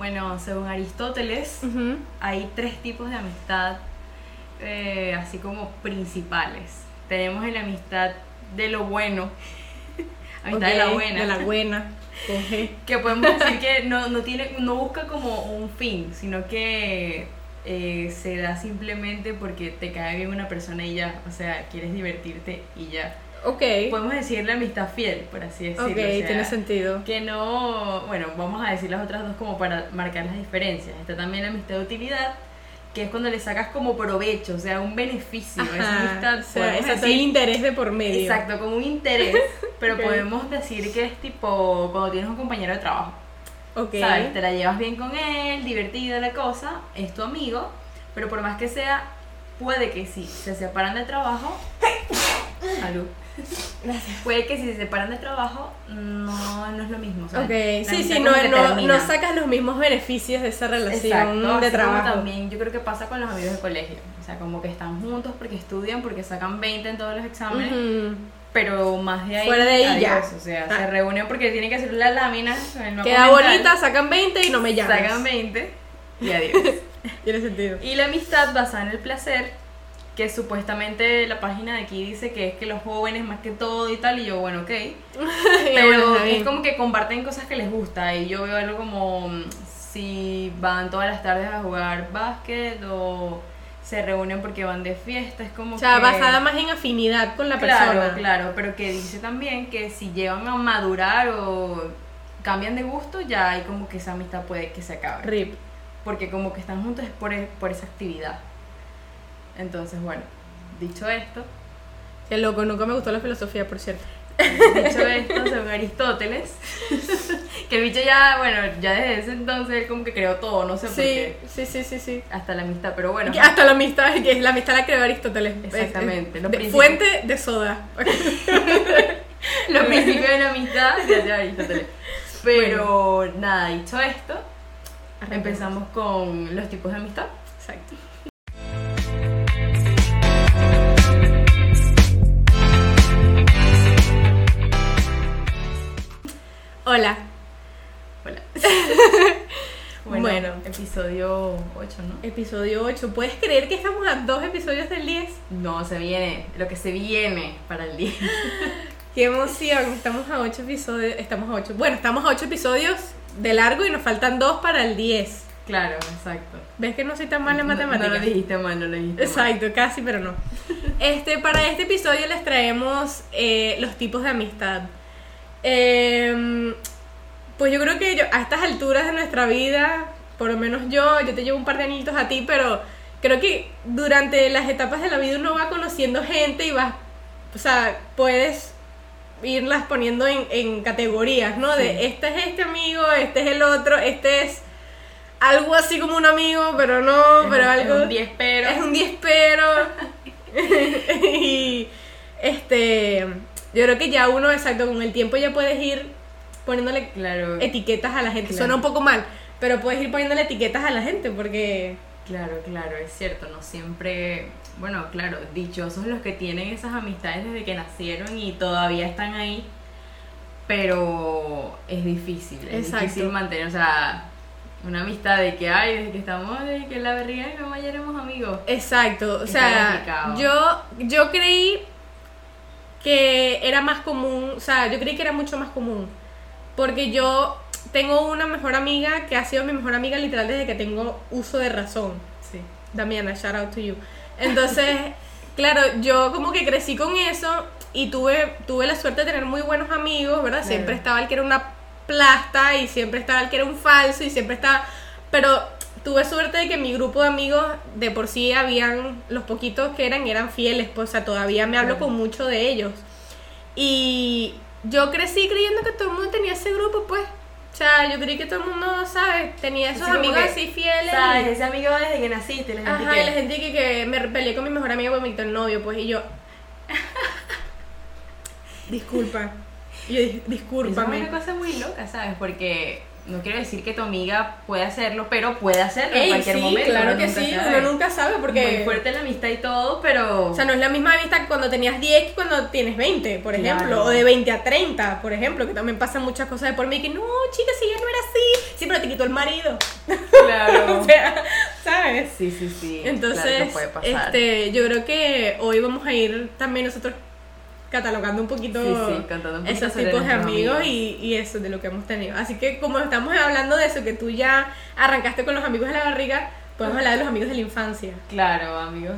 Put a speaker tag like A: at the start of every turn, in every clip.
A: Bueno, según Aristóteles, hay tres tipos de amistad, eh, así como principales. Tenemos la amistad de lo bueno, amistad de la buena,
B: De la buena. G.
A: que podemos decir que no, no, tiene, no busca como un fin, sino que eh, se da simplemente porque te cae bien una persona y ya, o sea, quieres divertirte y ya.
B: Ok.
A: Podemos decirle amistad fiel, por así decirlo.
B: Ok,
A: o sea,
B: tiene sentido.
A: que no, bueno, vamos a decir las otras dos como para marcar las diferencias. Está también la amistad de utilidad, que es cuando le sacas como provecho, o sea, un beneficio. Esa
B: Ajá,
A: amistad,
B: o sea, exacto,
A: decir-
B: hay interés de por medio.
A: exacto, como un interés, pero
B: Ok.
A: podemos decir que es tipo cuando tienes un compañero de trabajo.
B: Ok.
A: ¿Sabes? Te la llevas bien con él, divertida la cosa, es tu amigo, pero por más que sea, puede que si se separan de trabajo, salud. Puede que si se separan de trabajo, no, no es lo mismo. ¿sabes?
B: Ok, sí, sí, no, no, no sacas los mismos beneficios de esa relación
A: Exacto,
B: de trabajo.
A: también yo creo que pasa con los amigos de colegio. O sea, como que están juntos porque estudian, porque sacan 20 en todos los exámenes, pero más de ahí.
B: Fuera de ahí ya.
A: O sea,
B: Ah.
A: se reúnen porque tienen que hacer la lámina. mapa
B: Queda bonita, sacan 20 y no me llamas.
A: Sacan 20 y adiós.
B: Tiene sentido.
A: y la amistad basada en el placer, que supuestamente la página de aquí dice que es que los jóvenes más que todo y tal, y yo, bueno, ok. Pero es como que comparten cosas que les gusta y yo veo algo como mm, si van todas las tardes a jugar básquet o se reúnen porque van de fiesta, es como
B: O sea,
A: que...
B: basada más en afinidad con la
A: claro,
B: persona.
A: claro, pero que dice también que si llegan a madurar o cambian de gusto, ya hay como que esa amistad puede que se acabe.
B: Rip.
A: Porque como que están juntos es por, e- por esa actividad. Entonces, bueno, dicho esto,
B: Qué loco, nunca me gustó la filosofía, por cierto.
A: Dicho esto, según Aristóteles, que el bicho ya, bueno, ya desde ese entonces él como que creó todo, no sé por
B: Sí,
A: qué,
B: sí, sí, sí, sí.
A: hasta la amistad, pero bueno,
B: Que Hasta la amistad, que la amistad la creó Aristóteles.
A: Exactamente,
B: de- fuente de soda.
A: los principios de la amistad, de Aristóteles. Pero nada, dicho esto, empezamos con los tipos de amistad.
B: Exacto. Hola.
A: Hola.
B: Bueno.
A: episodio 8, ¿no?
B: Episodio 8. ¿Puedes creer que estamos a dos episodios del 10?
A: No, se viene, lo que se viene para el día.
B: Qué emoción. Estamos a 8 episodios. Estamos a 8. Bueno, estamos a 8 episodios de largo y nos faltan dos para el 10.
A: Claro, exacto.
B: ¿Ves que no soy tan mala en matemáticas?
A: No, lo dijiste mal, no lo dijiste mal.
B: Exacto, casi, pero no. Este, para este episodio les traemos eh, los tipos de amistad. Em, pues yo creo que yo- a estas alturas de nuestra vida, por lo menos yo, yo te llevo un par de añitos a ti, pero creo que durante las etapas de la vida uno va conociendo gente y vas, o sea, puedes irlas poniendo en, en categorías, ¿no?
A: Sí.
B: De este es este amigo, este es el otro, este es algo así como un amigo, pero no,
A: Es
B: pero
A: un-
B: algo...
A: Es un 10 pero.
B: Es un 10 pero. y este. Yo creo que ya uno, exacto, con el tiempo ya puedes ir poniéndole
A: Claro.
B: etiquetas a la gente.
A: Claro.
B: Suena un poco mal, pero puedes ir poniéndole etiquetas a la gente porque.
A: Claro, claro, es cierto, no siempre, bueno, claro, dichosos los que tienen esas amistades desde que nacieron y todavía están ahí, pero es difícil, es
B: Exacto.
A: difícil mantener, o sea, una amistad de que hay, desde que estamos, desde que en la barriga de mi mamá ya éramos amigos.
B: Exacto. O sea,
A: complicado.
B: yo, yo creí que era más común. O sea, yo creí que era mucho más común. Porque yo tengo una mejor amiga que ha sido mi mejor amiga literal desde que tengo uso de razón.
A: Sí.
B: Damiana, shout out to you. Entonces, claro, yo como que crecí con eso y tuve, tuve la suerte de tener muy buenos amigos, ¿verdad? Siempre estaba el que era una plasta y siempre estaba el que era un falso y siempre estaba... Pero tuve suerte de que mi grupo de amigos de por sí habían, los poquitos que eran, eran fieles, pues, o sea, todavía me hablo con muchos de ellos. Y yo crecí creyendo que todo el mundo tenía ese grupo, pues. O sea, yo creí que todo el mundo, ¿sabes? Tenía esos amigos
A: que,
B: así fieles.
A: ¿Sabes? Ese amigo desde que naciste, la gente
B: Ajá,
A: que...
B: y la gente que, que me peleé con mi mejor me quitó el novio, pues, y yo. Disculpa. Y yo dije,
A: Eso es
B: discúlpame.
A: una cosa muy loca, ¿sabes? Porque no quiero decir que tu amiga puede hacerlo, pero puede hacerlo en cualquier
B: sí,
A: momento.
B: claro que sí,
A: sabe.
B: uno nunca sabe porque.
A: Muy fuerte la amistad y todo, pero...
B: O sea, no es la misma vista cuando tenías 10 que cuando tienes 20, por
A: Claro.
B: ejemplo. O de 20 a 30, por ejemplo. Que también pasan muchas cosas de por mí que no, chicas, si ya no era así. sí, pero te quitó el marido.
A: Claro.
B: o sea, ¿sabes?
A: Sí, sí, sí.
B: Entonces,
A: claro puede pasar.
B: este, yo creo que hoy vamos a ir también nosotros catalogando un poquito
A: Sí, sí, contando un poquito
B: esos tipos de amigos,
A: amigos.
B: Y, y eso de lo que hemos tenido. Así que como estamos hablando de eso, que tú ya arrancaste con los amigos de la barriga, podemos hablar de los amigos de la infancia.
A: Claro, amigos.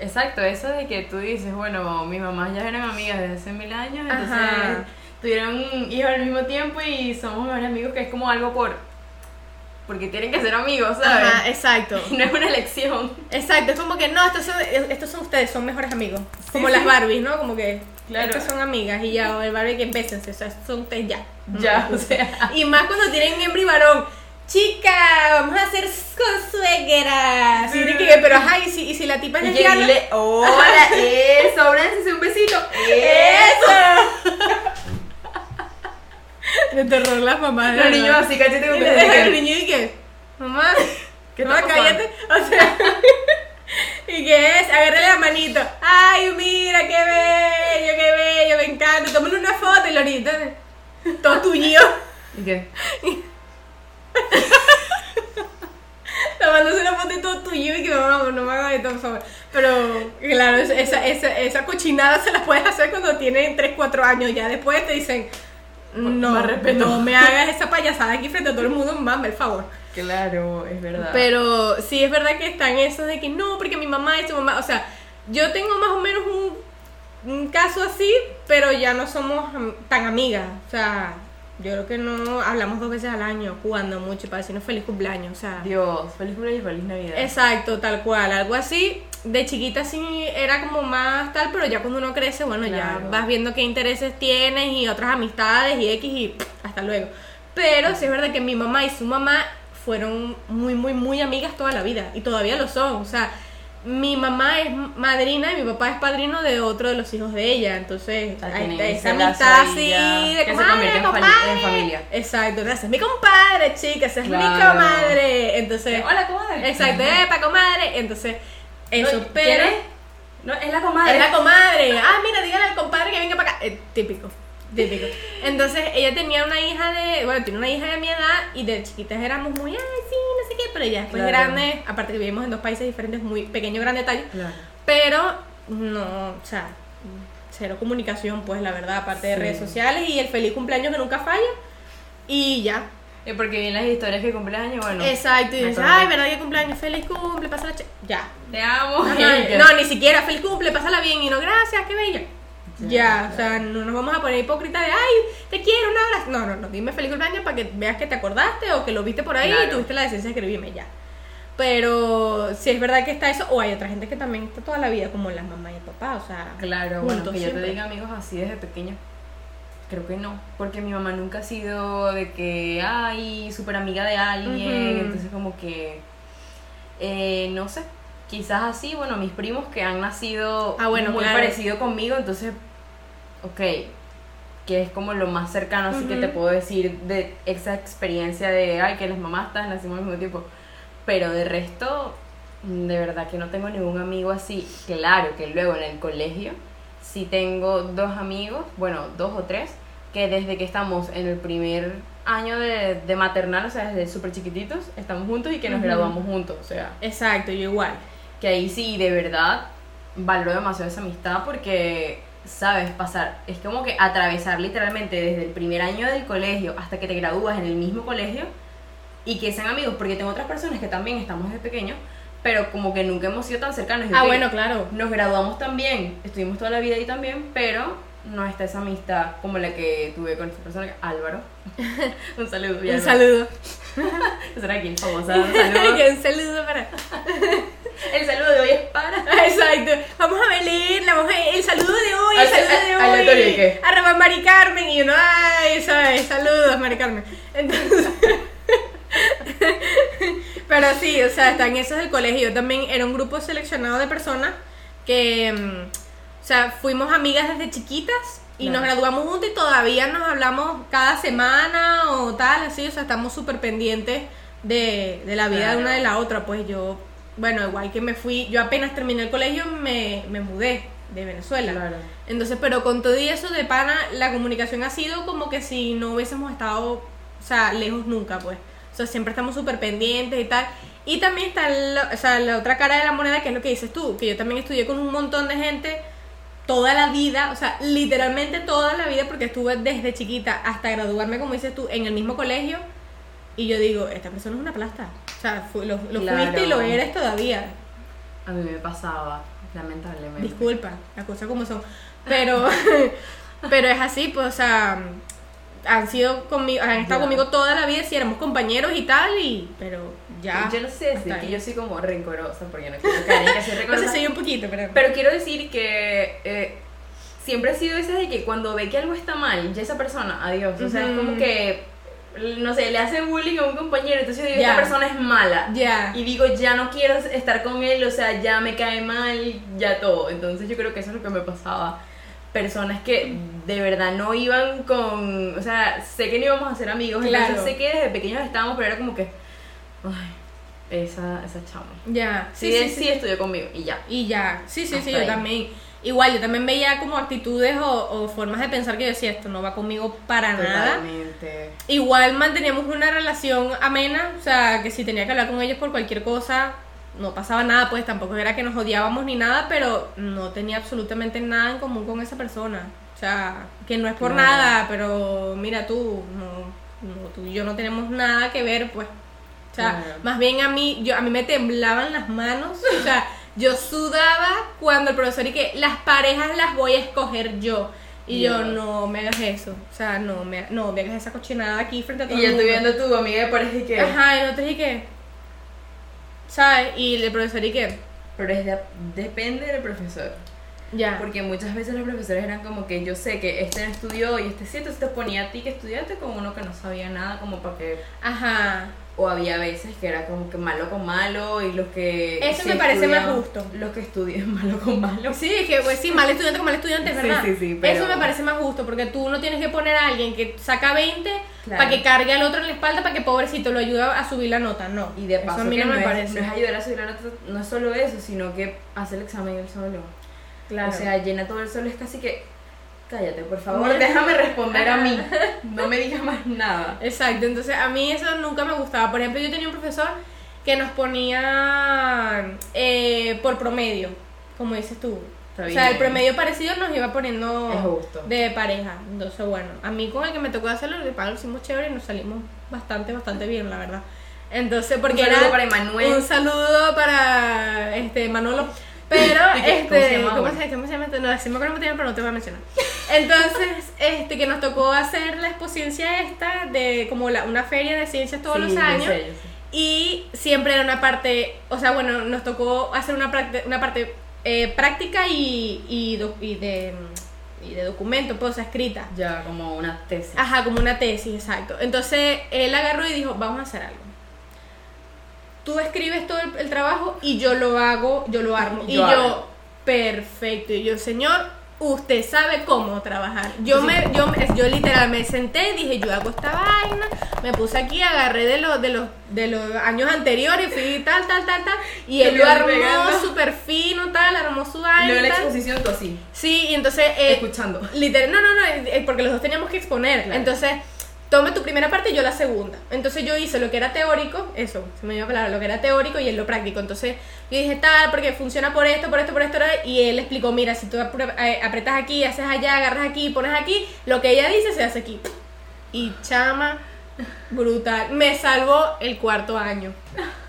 A: Exacto, eso de que tú dices, bueno, mis mamás ya eran amigas desde hace mil años, entonces
B: Ajá.
A: tuvieron hijos al mismo tiempo y somos mejores amigos, que es como algo por. Porque tienen que ser amigos, ¿sabes?
B: Ajá, exacto.
A: No es una elección.
B: Exacto, es como que no, estos son, estos son ustedes, son mejores amigos. Como
A: Sí,
B: las. Barbies, ¿no? Como que
A: Claro.
B: estas son amigas y ya, o el Barbie que empiecen, o sea, son ustedes ya.
A: Ya, o sea.
B: Y más cuando tienen hembra y varón. Chica, vamos a hacer con suegra. Sí, que, pero ajá, y si, y si la tipa es lesbiana.
A: dile, hola, eso, ábranse un besito.
B: ¡Eso! De terror las mamás.
A: Los niños así, cachete con
B: el niño y que, mamá,
A: ¿Qué
B: mamá,
A: está pasando?
B: cállate. O sea, ¿y qué es? Agárrale la manito. Ay, mira, qué bello, qué bello, me encanta. Tómale una foto y Lorita, todo tuyo.
A: ¿Y qué?
B: Tomándose una foto y todo tuyo y que mamá, no me hagas esto, por favor. Pero, claro, esa, esa, esa cochinada se la puedes hacer cuando tienen 3, 4 años. Ya después te dicen, no,
A: Más respeto.
B: no me hagas esa payasada aquí frente a todo el mundo, mamá, el favor.
A: Claro, es verdad.
B: Pero sí es verdad que están esos de que no, porque mi mamá y su mamá, o sea, yo tengo más o menos un, un caso así, pero ya no somos tan amigas, o sea, yo creo que no hablamos dos veces al año, jugando mucho para decirnos feliz cumpleaños, o sea.
A: Dios, feliz cumpleaños y feliz Navidad.
B: Exacto, tal cual, algo así. De chiquita sí era como más tal, pero ya cuando uno crece, bueno, ya vas viendo qué intereses tienes y otras amistades y X y hasta luego. Pero sí es verdad que mi mamá y su mamá fueron muy, muy, muy amigas toda la vida y todavía lo son. O sea, mi mamá es madrina y mi papá es padrino de otro de los hijos de ella. Entonces,
A: O sea,
B: esa
A: ese
B: amistad así de
A: que se
B: comadre,
A: convierte en
B: compadre.
A: en familia.
B: Exacto, ese es mi compadre, chica, esa es mi
A: Claro.
B: comadre. Entonces,
A: Hola, comadre.
B: Exacto, epa, comadre. Entonces, eso,
A: No,
B: pero.
A: ¿quién es? No, es la comadre.
B: Es la comadre. Ah, mira, dígale al compadre que venga para acá. Eh, típico. Típico. Entonces, ella tenía una hija de. Bueno, tiene una hija de mi edad y de chiquitas éramos muy. Ay, sí, no sé qué. Pero ya después
A: Claro.
B: grande, aparte que vivimos en dos países diferentes, muy pequeño, gran detalle.
A: Claro.
B: Pero, no, o sea, cero comunicación, pues la verdad, aparte de redes sociales y el feliz cumpleaños que nunca falla. Y ya,
A: Y porque vi en las historias que cumpleaños, bueno.
B: Exacto, y dices, ay, ¿verdad que cumpleaños? Feliz cumple, pásala Ya.
A: Te amo.
B: Ajá, no, ni siquiera feliz cumple, pásala bien y no, gracias, qué bella.
A: Ya,
B: o sea, no nos vamos a poner hipócritas de, ay, te quiero, un abrazo. No, no, no, dime feliz cumpleaños para que veas que te acordaste o que lo viste por ahí y tuviste la decencia de escribirme ya. Pero si es verdad que está eso, o hay otra gente que también está toda la vida, como las mamás y el papá, o sea,
A: Claro, bueno, que yo te diga amigos así desde pequeño. Creo que no, porque mi mamá nunca ha sido de que, ay, súper amiga de alguien, entonces como que, eh, no sé, quizás así, bueno, mis primos que han nacido
B: Ah, bueno,
A: muy
B: claro.
A: parecido conmigo, entonces, ok, que es como lo más cercano, así que te puedo decir de esa experiencia de, ay, que las mamás están, nacimos al mismo tiempo, pero de resto, de verdad que no tengo ningún amigo así. Claro que luego en el colegio sí tengo dos amigos, bueno, dos o tres, que desde que estamos en el primer año de, de maternal, o sea, desde súper chiquititos, estamos juntos y que nos graduamos juntos, o sea,
B: exacto, yo igual.
A: que ahí sí, de verdad, valoro demasiado esa amistad porque, sabes, pasar, es como que atravesar literalmente desde el primer año del colegio hasta que te gradúas en el mismo colegio y que sean amigos, porque tengo otras personas que también estamos desde pequeños, pero como que nunca hemos sido tan cercanos.
B: Ah, bueno, claro.
A: Nos graduamos también, estuvimos toda la vida ahí también, pero no está esa amistad como la que tuve con esta persona, Álvaro. un saludo.
B: Un saludo.
A: Será aquí el famoso un saludo.
B: un saludo para.
A: El saludo de hoy es para...
B: Exacto. Vamos a leerla, vamos a el saludo de hoy, el
A: Al-
B: saludo de
A: aleatorio, ¿y
B: hoy.
A: qué?
B: Arroba Mari Carmen y uno, ay, ¿sabes? Saludos, Mari Carmen. Entonces. Pero sí, o sea, están esos del colegio. Yo también era un grupo seleccionado de personas que, mm, o sea, fuimos amigas desde chiquitas y nos graduamos juntas y todavía nos hablamos cada semana o tal, así, o sea, estamos súper pendientes de, de la vida de una de la otra. Pues yo, bueno, igual que me fui, yo apenas terminé el colegio me, me mudé de Venezuela.
A: Claro.
B: Entonces, pero con todo y eso de pana, la comunicación ha sido como que si no hubiésemos estado, o sea, lejos nunca, pues. o sea, siempre estamos súper pendientes y tal. Y también está o sea, la otra cara de la moneda, que es lo que dices tú, que yo también estudié con un montón de gente toda la vida, o sea, literalmente toda la vida, porque estuve desde chiquita hasta graduarme, como dices tú, en el mismo colegio. Y yo digo, esta persona es una plasta. O sea, fu- lo, lo
A: Claro.
B: fuiste y lo eres todavía.
A: A mí me pasaba, lamentablemente.
B: Disculpa, las cosas como son. Pero, pero es así, pues, o sea, han sido conmigo, han estado conmigo toda la vida, si éramos compañeros y tal, y, pero ya.
A: Yo no sé decir que yo soy como rencorosa, porque no quiero que soy
B: O
A: rencorosa.
B: sea, soy un poquito, pero.
A: Pero quiero decir que eh, siempre he sido esa de que cuando ve que algo está mal, ya esa persona, adiós. O sea, es como que, no sé, le hace bullying a un compañero, entonces yo digo, esta persona es mala.
B: Ya.
A: Y digo, ya no quiero estar con él, o sea, ya me cae mal, ya todo. Entonces yo creo que eso es lo que me pasaba. Personas que de verdad no iban con, o sea, sé que no íbamos a ser amigos,
B: Claro.
A: entonces sé que desde pequeños estábamos, pero era como que, ay, esa, esa chama.
B: Ya.
A: Sí, sí, sí, estudió conmigo y ya.
B: Y ya, sí, sí, sí, yo también. Igual, yo también veía como actitudes o, o formas de pensar que yo decía, esto no va conmigo para nada. Igual manteníamos una relación amena, o sea, que si tenía que hablar con ellos por cualquier cosa, no pasaba nada, pues tampoco era que nos odiábamos ni nada, pero no tenía absolutamente nada en común con esa persona. O sea, que no es por nada, pero mira tú, no, no, tú y yo no tenemos nada que ver, pues. O sea, más bien a mí, yo, a mí me temblaban las manos, o sea, yo sudaba cuando el profesor y que las parejas las voy a escoger yo. Y yo, no me hagas eso. O sea, no me, no me hagas esa cochinada aquí frente a todo
A: Y yo
B: el
A: estoy
B: mundo.
A: viendo a tu amiga y parece que...
B: Ajá, y dije que. ¿Sabes? Y el profesor y que.
A: Pero es de- depende del profesor.
B: Ya.
A: Porque muchas veces los profesores eran como que yo sé que este no estudió y este sí, entonces te ponía a ti que estudiaste con uno que no sabía nada como para que...
B: Ajá.
A: O había veces que era como que malo con malo y los que...
B: Eso
A: sí
B: me parece más justo.
A: Los que estudian malo con malo.
B: Sí, es que pues sí, mal estudiante con mal estudiante, es
A: Sí,
B: verdad.
A: sí, sí, pero-
B: Eso me parece más justo, porque tú no tienes que poner a alguien que saca 20
A: Claro.
B: para que cargue al otro en la espalda para que pobrecito lo ayude a subir la nota. No.
A: Y de paso
B: eso a mí
A: que
B: no
A: no,
B: me
A: es,
B: parece.
A: no es ayudar a subir la nota, no es solo eso, sino que hace el examen él solo.
B: Claro.
A: O sea, llena todo el solo, es casi que... Cállate, por favor,
B: Mira.
A: déjame responder a mí. No me digas más nada.
B: Exacto, entonces a mí eso nunca me gustaba. Por ejemplo, yo tenía un profesor que nos ponía eh, por promedio, como dices tú. O sea, el promedio parecido nos iba poniendo de pareja. Entonces, bueno, a mí con el que me tocó hacerlo, de pago lo hicimos chévere y nos salimos bastante, bastante bien, la verdad. Entonces, porque
A: Un saludo
B: era
A: para Emanuel.
B: un saludo para este Manolo. Pero,
A: ¿Y qué? ¿Cómo se
B: este,
A: llama
B: ¿cómo se, cómo se llama? No, sí me acuerdo cómo pero no te voy a mencionar. Entonces, este, que nos tocó hacer la exposición esta de como la, una feria de ciencias todos
A: Sí,
B: los años.
A: sé, yo sé.
B: Y siempre era una parte, o sea, bueno, nos tocó hacer una, una parte eh, práctica y, y, de, y de documento, pues, o sea, escrita.
A: Ya, como una tesis.
B: Ajá, como una tesis, exacto. Entonces él agarró y dijo, vamos a hacer algo. Tú escribes todo el, el trabajo y yo lo hago, yo lo armo. y
A: Yo
B: perfecto. Y yo, señor, usted sabe cómo trabajar. Yo me, yo, me- yo literal me senté, dije, yo hago esta vaina, me puse aquí, agarré de los, de los, de los años anteriores, fui tal, tal, tal, tal, y él lo armó súper fino, tal, armó su
A: Y
B: vaina.
A: luego la exposición tú así,
B: Sí, y entonces eh,
A: escuchando.
B: Literal, no, no, no, eh, porque los dos teníamos que exponer.
A: Claro.
B: Entonces, tome tu primera parte y yo la segunda. Entonces yo hice lo que era teórico, eso, se me dio la palabra, lo que era teórico y él lo práctico. Entonces yo dije tal, porque funciona por esto, por esto, por esto, y él explicó, mira, si tú eh, apretas aquí, haces allá, agarras aquí, pones aquí, lo que ella dice se hace aquí. Y chama, brutal. Me salvó el cuarto año.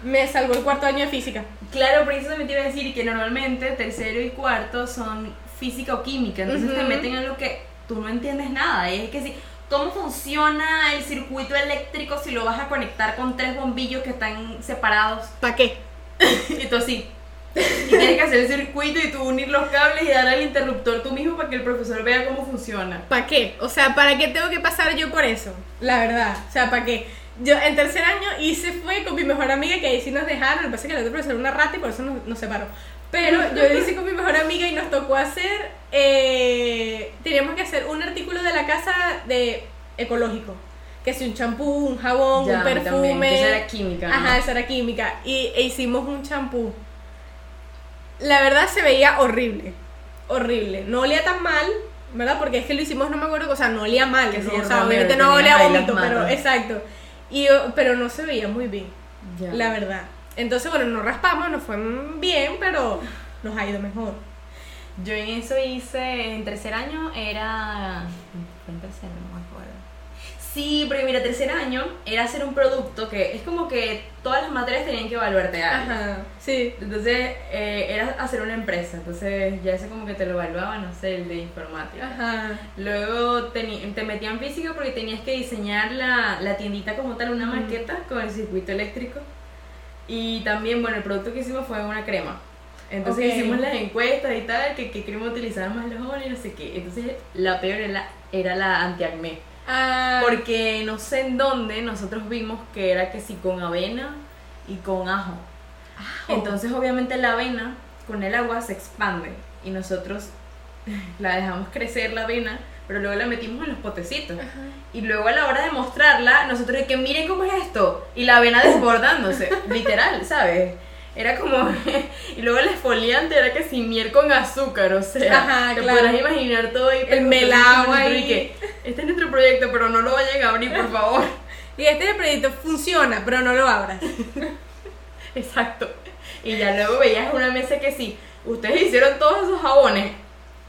B: Me salvó el cuarto año de física.
A: Claro, precisamente iba a decir que normalmente tercero y cuarto son física o química, entonces te meten en lo que tú no entiendes nada. Y es que si, ¿cómo funciona el circuito eléctrico si lo vas a conectar con tres bombillos que están separados?
B: ¿Para qué?
A: Y tú así. Y tienes que hacer el circuito y tú unir los cables y darle al interruptor tú mismo para que el profesor vea cómo funciona.
B: ¿Para qué? O sea, ¿para qué tengo que pasar yo por eso? La verdad. O sea, ¿para qué? Yo en tercer año hice fue con mi mejor amiga, que ahí sí nos dejaron. Lo que pasa es que la otra profesora era una rata y por eso nos, nos separó. Pero yo lo hice con mi mejor amiga y nos tocó hacer. eh, teníamos que hacer un artículo de la casa de ecológico. Que si un champú, un jabón,
A: Ya,
B: un
A: también,
B: perfume.
A: que esa era química, ¿no?
B: Ajá, esa era química. Y e hicimos un champú. La verdad se veía horrible. Horrible. No olía tan mal, ¿verdad? Porque es que lo hicimos, no me acuerdo, o sea, no olía mal. O sea, obviamente no olía vómito, pero exacto. Y, pero no se veía muy bien,
A: Ya.
B: la verdad. Entonces, bueno, nos raspamos, nos fue bien, pero nos ha ido mejor.
A: Yo en eso hice, en tercer año era... Fue en no me acuerdo. Sí, porque mira, tercer año era hacer un producto que es como que todas las materias tenían que evaluarte algo.
B: Ajá, sí.
A: Entonces eh, era hacer una empresa, entonces ya ese como que te lo evaluaba, no sé, el de informática.
B: Ajá.
A: Luego teni- te metían física porque tenías que diseñar la, la tiendita como tal, una maqueta con el circuito eléctrico. Y también, bueno, el producto que hicimos fue una crema. Entonces hicimos las encuestas y tal, que qué crema utilizaban más los jóvenes y no sé qué. Entonces la peor era la, era la antiacné.
B: Ah,
A: Porque no sé en dónde nosotros vimos que era que sí con avena y con ajo. Entonces obviamente la avena con el agua se expande y nosotros la dejamos crecer la avena, pero luego la metimos en los potecitos. Y luego a la hora de mostrarla, nosotros de que miren cómo es esto y la avena desbordándose, literal, ¿sabes? Era como y luego el esfoliante era que sin miel con azúcar, o sea,
B: Ajá,
A: te
B: claro.
A: podrás imaginar todo ahí
B: El melado ahí.
A: que, este es nuestro proyecto, pero no lo vayan a abrir, por favor.
B: Y este proyecto funciona, pero no lo abras.
A: Exacto. Y ya luego veías una mesa que sí, ustedes hicieron todos esos jabones.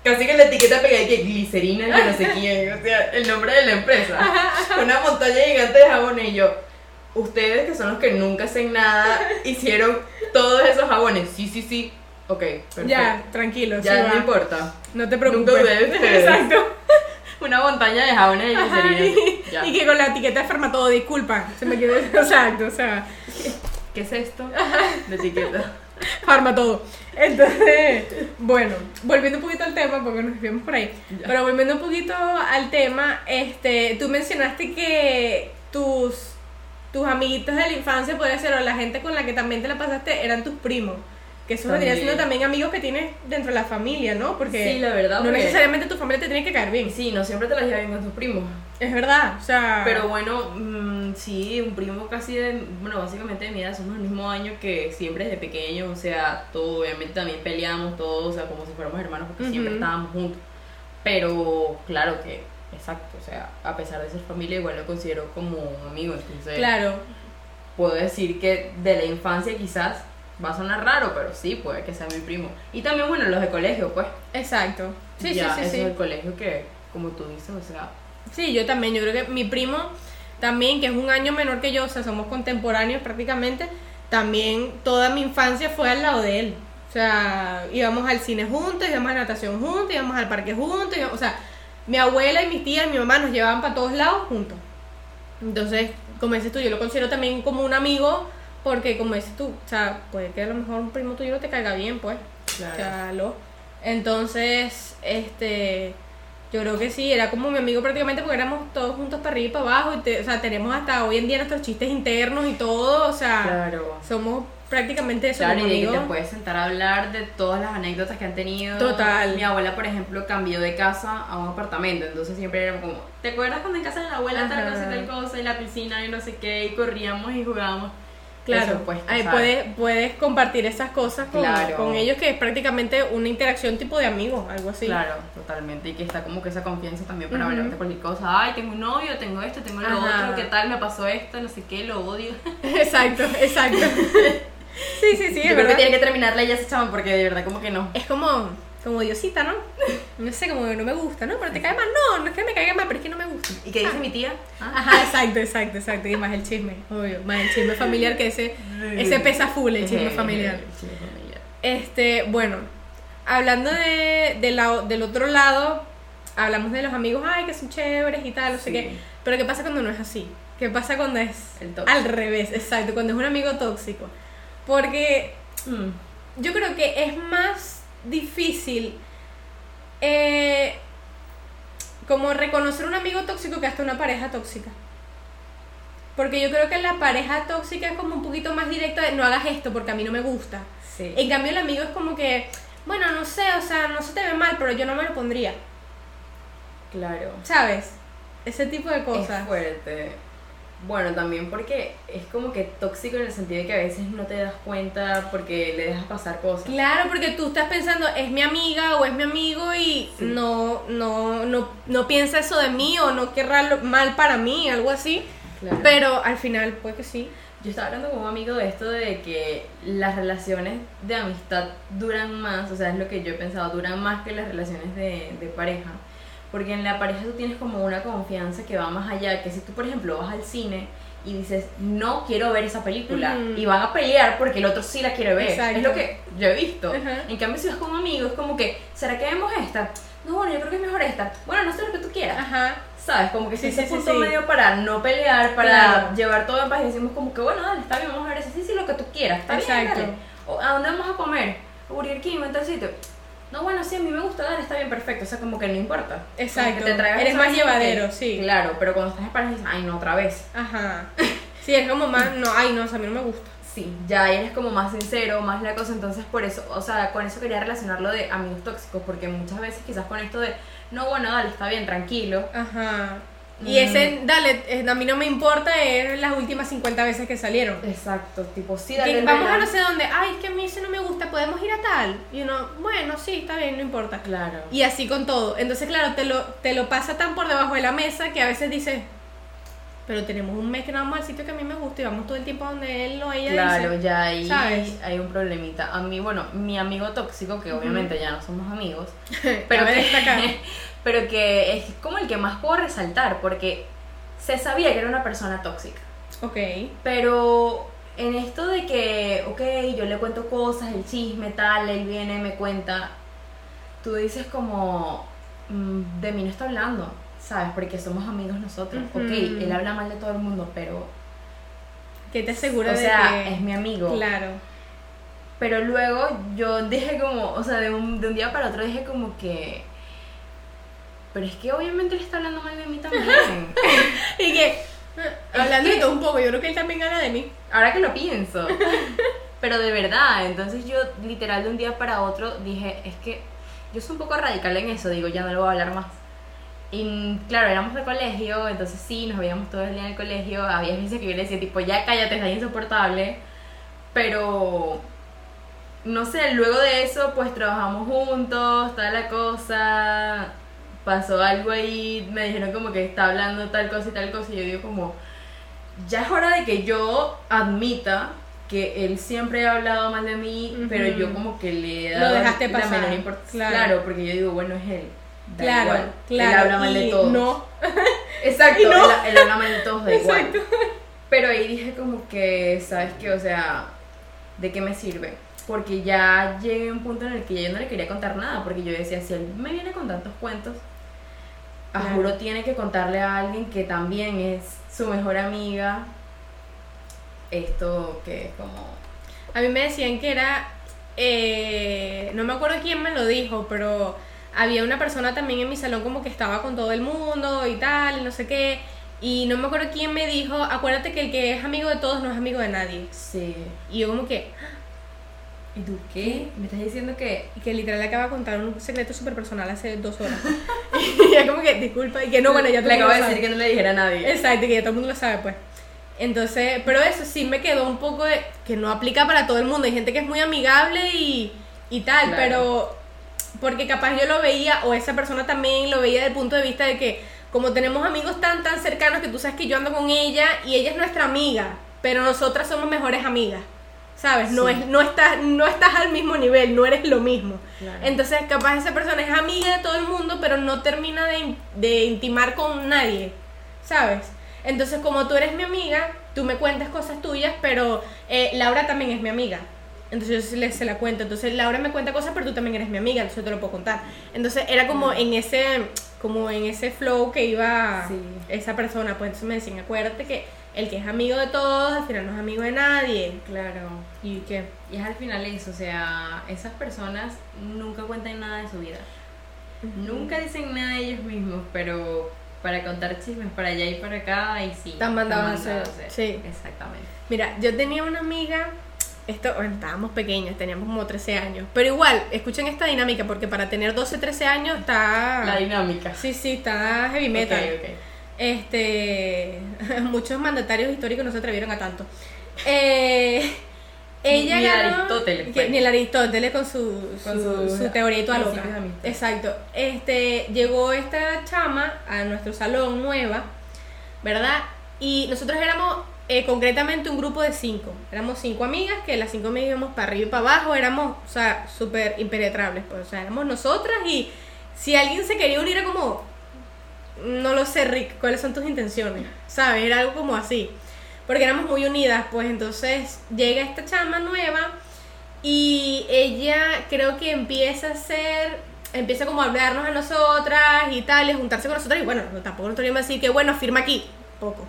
A: Casi que la etiqueta pegada que glicerina y no sé quién, o sea, el nombre de la empresa. Una montaña gigante de jabones y yo, ustedes que son los que nunca hacen nada, hicieron todos esos jabones. Sí, sí, sí. Ok, perfecto.
B: Ya, tranquilo,
A: Ya
B: sí
A: no
B: va.
A: importa.
B: No te preocupes.
A: Nunca dudé de ustedes.
B: Exacto.
A: Una montaña de jabones de glicerina.
B: y, que con la etiqueta de Fermatodo, disculpa, se me quedó exacto, o sea,
A: ¿Qué es esto? De etiqueta.
B: Farmatodo. Entonces, bueno, volviendo un poquito al tema, porque nos vimos por ahí,
A: Ya.
B: pero volviendo un poquito al tema, este, tú mencionaste que tus, tus amiguitos de la infancia, podría ser, o la gente con la que también te la pasaste, eran tus primos. Que eso vendría siendo también amigos que tienes dentro de la familia, ¿no? Porque
A: Sí, la verdad,
B: no
A: porque-
B: necesariamente tu familia te tiene que caer bien.
A: Sí, no siempre te las llevas bien con tus primos.
B: Es verdad, o sea.
A: Pero bueno, mm, sí, un primo casi de, bueno, básicamente de mi edad, somos el mismo año que siempre desde pequeño, o sea, todo, obviamente también peleamos todos, o sea, como si fuéramos hermanos, porque siempre estábamos juntos. Pero claro que, exacto, o sea, a pesar de ser familia, igual lo considero como un amigo, entonces
B: Claro,
A: puedo decir que de la infancia quizás va a sonar raro, pero sí, puede que sea mi primo. Y también, bueno, los de colegio, pues.
B: exacto. Sí,
A: ya,
B: sí,
A: eso
B: sí,
A: del
B: sí.
A: colegio que, como tú dices, o sea,
B: Sí, yo también. Yo creo que mi primo también, que es un año menor que yo, o sea, somos contemporáneos prácticamente, también toda mi infancia fue al lado de él. O sea, íbamos al cine juntos, íbamos a natación juntos, íbamos al parque juntos, íbamos- o sea, mi abuela y mis tías y mi mamá nos llevaban para todos lados juntos. Entonces, como dices tú, yo lo considero también como un amigo, porque como dices tú, o sea, puede que a lo mejor un primo tuyo no te caiga bien, pues.
A: claro.
B: O sea, lo- Entonces, este, yo creo que sí, era como mi amigo prácticamente porque éramos todos juntos para arriba y para abajo. Y te- o sea, tenemos hasta hoy en día nuestros chistes internos y todo. O sea,
A: Claro.
B: somos prácticamente eso
A: Claro, y te puedes sentar a hablar de todas las anécdotas que han tenido.
B: Total.
A: Mi abuela, por ejemplo, cambió de casa a un apartamento, entonces siempre era como, ¿te acuerdas cuando en casa de la abuela tal cosa y tal cosa, y la piscina y no sé qué, y corríamos y jugábamos?
B: Claro,
A: Eso, pues,
B: ahí puedes, puedes compartir esas cosas con,
A: Claro.
B: con ellos, que es prácticamente una interacción tipo de amigos, algo así.
A: Claro, totalmente, y que está como que esa confianza también para
B: Ujú.
A: hablarte cualquier cosa. Ay, tengo un novio, tengo esto, tengo lo
B: Ajá.
A: otro, ¿qué tal? Me pasó esto, no sé qué, lo odio.
B: Exacto, exacto. sí, sí, sí,
A: Yo
B: es
A: creo que
B: verdad.
A: tiene que terminarla ya ese chamo, porque de verdad como que no.
B: Es como, como Diosita, ¿no? No sé, como que no me gusta, ¿no? Pero te cae mal. No, no es que me caiga mal, pero es que no me gusta.
A: ¿Y qué dice mi tía? Ah.
B: Ajá, exacto, exacto, exacto. Y más el chisme, obvio. Más el chisme familiar que ese, ese pesa full, el chisme familiar.
A: El chisme familiar.
B: Este, bueno, hablando de, de la- del otro lado, hablamos de los amigos, ay, que son chéveres y tal, no sé qué. Pero ¿qué pasa cuando no es así? ¿Qué pasa cuando es
A: El
B: al revés? Exacto, cuando es un amigo tóxico. Porque
A: Mm.
B: yo creo que es más difícil eh, como reconocer un amigo tóxico que hasta una pareja tóxica. Porque yo creo que la pareja tóxica es como un poquito más directa de no hagas esto porque a mí no me gusta.
A: Sí.
B: En cambio el amigo es como que, bueno, no sé, o sea, no se te ve mal, pero yo no me lo pondría.
A: Claro.
B: ¿Sabes? Ese tipo de cosas.
A: Es fuerte. Bueno, también porque es como que tóxico en el sentido de que a veces no te das cuenta porque le dejas pasar cosas.
B: Claro, porque tú estás pensando, es mi amiga o es mi amigo y
A: Sí.
B: no, no, no, no piensa eso de mí o no querrá lo- mal para mí, algo así.
A: Claro.
B: Pero al final, pues que sí.
A: Yo estaba hablando con un amigo de esto de que las relaciones de amistad duran más, o sea, es lo que yo he pensado, duran más que las relaciones de, de pareja. Porque en la pareja tú tienes como una confianza que va más allá, que si tú, por ejemplo, vas al cine y dices, no quiero ver esa película, y van a pelear porque el otro sí la quiere ver.
B: Exacto.
A: Es lo que yo he visto. En cambio, si vas con un amigo, es como que, ¿será que vemos esta? No, bueno, yo creo que es mejor esta. Bueno, no sé lo que tú quieras.
B: Ajá.
A: ¿Sabes? Como que
B: Sí,
A: ese
B: sí, sí,
A: punto
B: sí.
A: medio para no pelear, para
B: Claro.
A: llevar todo en paz y decimos como que, bueno, dale, está bien, vamos a ver ese, sí, sí, lo que tú quieras, está bien,
B: Exacto.
A: dale. O, ¿A dónde vamos a comer? ¿A Burger King en tal sitio? No, bueno, sí, a mí me gusta, dale, está bien, perfecto, o sea, como que no importa.
B: Exacto.
A: te
B: Eres más
A: que-
B: llevadero, sí.
A: Claro, pero cuando estás en pareja dices, ay, no, otra vez.
B: Ajá. Sí, es como más, no, ay, no, o sea, a mí no me gusta.
A: Sí, ya eres como más sincero, más la cosa, entonces por eso, o sea, con eso quería relacionarlo de amigos tóxicos, porque muchas veces quizás con esto de, no, bueno, dale, está bien, tranquilo.
B: Ajá. Y
A: Mm.
B: ese, dale, eh, a mí no me importa, es las últimas 50 veces que salieron.
A: Exacto, tipo, sí,
B: Que
A: dale.
B: vamos a no sé dónde, ay, es que a mí ese no me gusta, podemos ir a tal. Y uno, bueno, sí, está bien, no importa.
A: Claro.
B: Y así con todo. Entonces, claro, te lo, te lo pasa tan por debajo de la mesa que a veces dices, pero tenemos un mes que no vamos al sitio que a mí me gusta y vamos todo el tiempo donde él o ella
A: Claro,
B: dice.
A: ya ahí
B: ¿sabes?
A: hay un problemita. A mí, bueno, mi amigo tóxico, que obviamente ya no somos amigos, pero que. pero que es como el que más puedo resaltar, porque se sabía que era una persona tóxica.
B: Ok.
A: Pero en esto de que, ok, yo le cuento cosas, el chisme, tal, él viene, me cuenta, tú dices como, mm, de mí no está hablando, ¿sabes? Porque somos amigos nosotros.
B: Ujú.
A: Ok, él habla mal de todo el mundo, pero,
B: Que te asegura
A: o
B: de
A: sea,
B: que.
A: es mi amigo.
B: Claro.
A: Pero luego yo dije como, o sea, de un, de un día para otro dije como que... Pero es que obviamente él está hablando mal de mí también.
B: Y que, hablando de todo un poco, yo creo que él también habla de mí.
A: Ahora que lo pienso. Pero de verdad, entonces yo literal de un día para otro dije, es que yo soy un poco radical en eso, digo, ya no lo voy a hablar más. Y claro, éramos de colegio, entonces sí, nos veíamos todo el día en el colegio, había veces que yo le decía tipo, ya cállate, está insoportable. Pero no sé, luego de eso pues trabajamos juntos, toda la cosa, pasó algo ahí, me dijeron como que está hablando tal cosa y tal cosa y yo digo como, ya es hora de que yo admita que él siempre ha hablado mal de mí, pero yo como que le he
B: Lo
A: dado
B: dejaste
A: la
B: pasar,
A: menor importancia.
B: claro.
A: Claro. porque yo digo, bueno, es él. da
B: Claro,
A: igual,
B: claro.
A: Él habla mal de todos.
B: No.
A: Exacto,
B: no.
A: él, él habla mal de todos, da igual.
B: Exacto.
A: Pero ahí dije como que, ¿sabes qué? O sea, ¿de qué me sirve? Porque ya llegué a un punto en el que ya yo no le quería contar nada, porque yo decía, si él me viene con tantos cuentos, a
B: Claro.
A: juro tiene que contarle a alguien que también es su mejor amiga esto que es como...
B: A mí me decían que era, eh, no me acuerdo quién me lo dijo, pero había una persona también en mi salón como que estaba con todo el mundo y tal, y no sé qué. Y no me acuerdo quién me dijo, acuérdate que el que es amigo de todos no es amigo de nadie.
A: Sí.
B: Y yo como que,
A: ¿Y tú qué? ¿Me estás diciendo que...
B: y que literal le acaba de contar un secreto súper personal hace dos horas. y ya como que, disculpa, y que no, bueno, ya todo
A: Le acabo de decir que no le dijera a nadie.
B: Exacto, que ya todo el mundo lo sabe, pues. Entonces, pero eso sí me quedó un poco de que no aplica para todo el mundo. Hay gente que es muy amigable y, y tal,
A: Claro.
B: pero porque capaz yo lo veía, o esa persona también lo veía desde el punto de vista de que, como tenemos amigos tan, tan cercanos que tú sabes que yo ando con ella y ella es nuestra amiga, pero nosotras somos mejores amigas. ¿Sabes? No,
A: Sí.
B: es, no, estás, no estás al mismo nivel, no eres lo mismo.
A: Claro.
B: Entonces, capaz esa persona es amiga de todo el mundo, pero no termina de, de intimar con nadie, ¿sabes? Entonces, como tú eres mi amiga, tú me cuentas cosas tuyas, pero eh, Laura también es mi amiga. Entonces yo le, se la cuento. Entonces Laura me cuenta cosas, pero tú también eres mi amiga, entonces yo te lo puedo contar. Entonces era como en ese, como en ese flow que iba
A: Sí.
B: esa persona. Pues entonces me decían, acuérdate que el que es amigo de todos, al final no es amigo de nadie.
A: Claro.
B: Y que
A: Y es al final eso, o sea, esas personas nunca cuentan nada de su vida. Nunca dicen nada de ellos mismos, pero para contar chismes para allá y para acá, y sí.
B: Están mandados a hacer, sí.
A: Exactamente.
B: Mira, yo tenía una amiga, esto, bueno, estábamos pequeños, teníamos como 13 años, pero igual, escuchen esta dinámica, porque para tener 12, 13 años está...
A: La dinámica.
B: Sí, sí, está heavy metal.
A: Ok, ok.
B: Este, muchos mandatarios históricos no se atrevieron a tanto. Eh, ella
A: Ni el
B: agarró-
A: Aristóteles,
B: que-
A: pues.
B: Ni el Aristóteles con su,
A: Con
B: su, teoría y toda loca. Exacto. Este, llegó esta chama a nuestro salón nueva, ¿verdad? Y nosotros éramos eh, concretamente un grupo de cinco. Éramos cinco amigas que las cinco amigas íbamos para arriba y para abajo. Éramos, o sea, súper impenetrables. Pues, o sea, éramos nosotras y si alguien se quería unir era como, no lo sé, Rick, ¿cuáles son tus intenciones? ¿Sabes? Era algo como así. Porque éramos muy unidas, pues entonces llega esta chama nueva y ella creo que empieza a ser, empieza como a hablarnos a nosotras y tal, y juntarse con nosotras y bueno, tampoco nos teníamos decir que bueno, firma aquí, poco.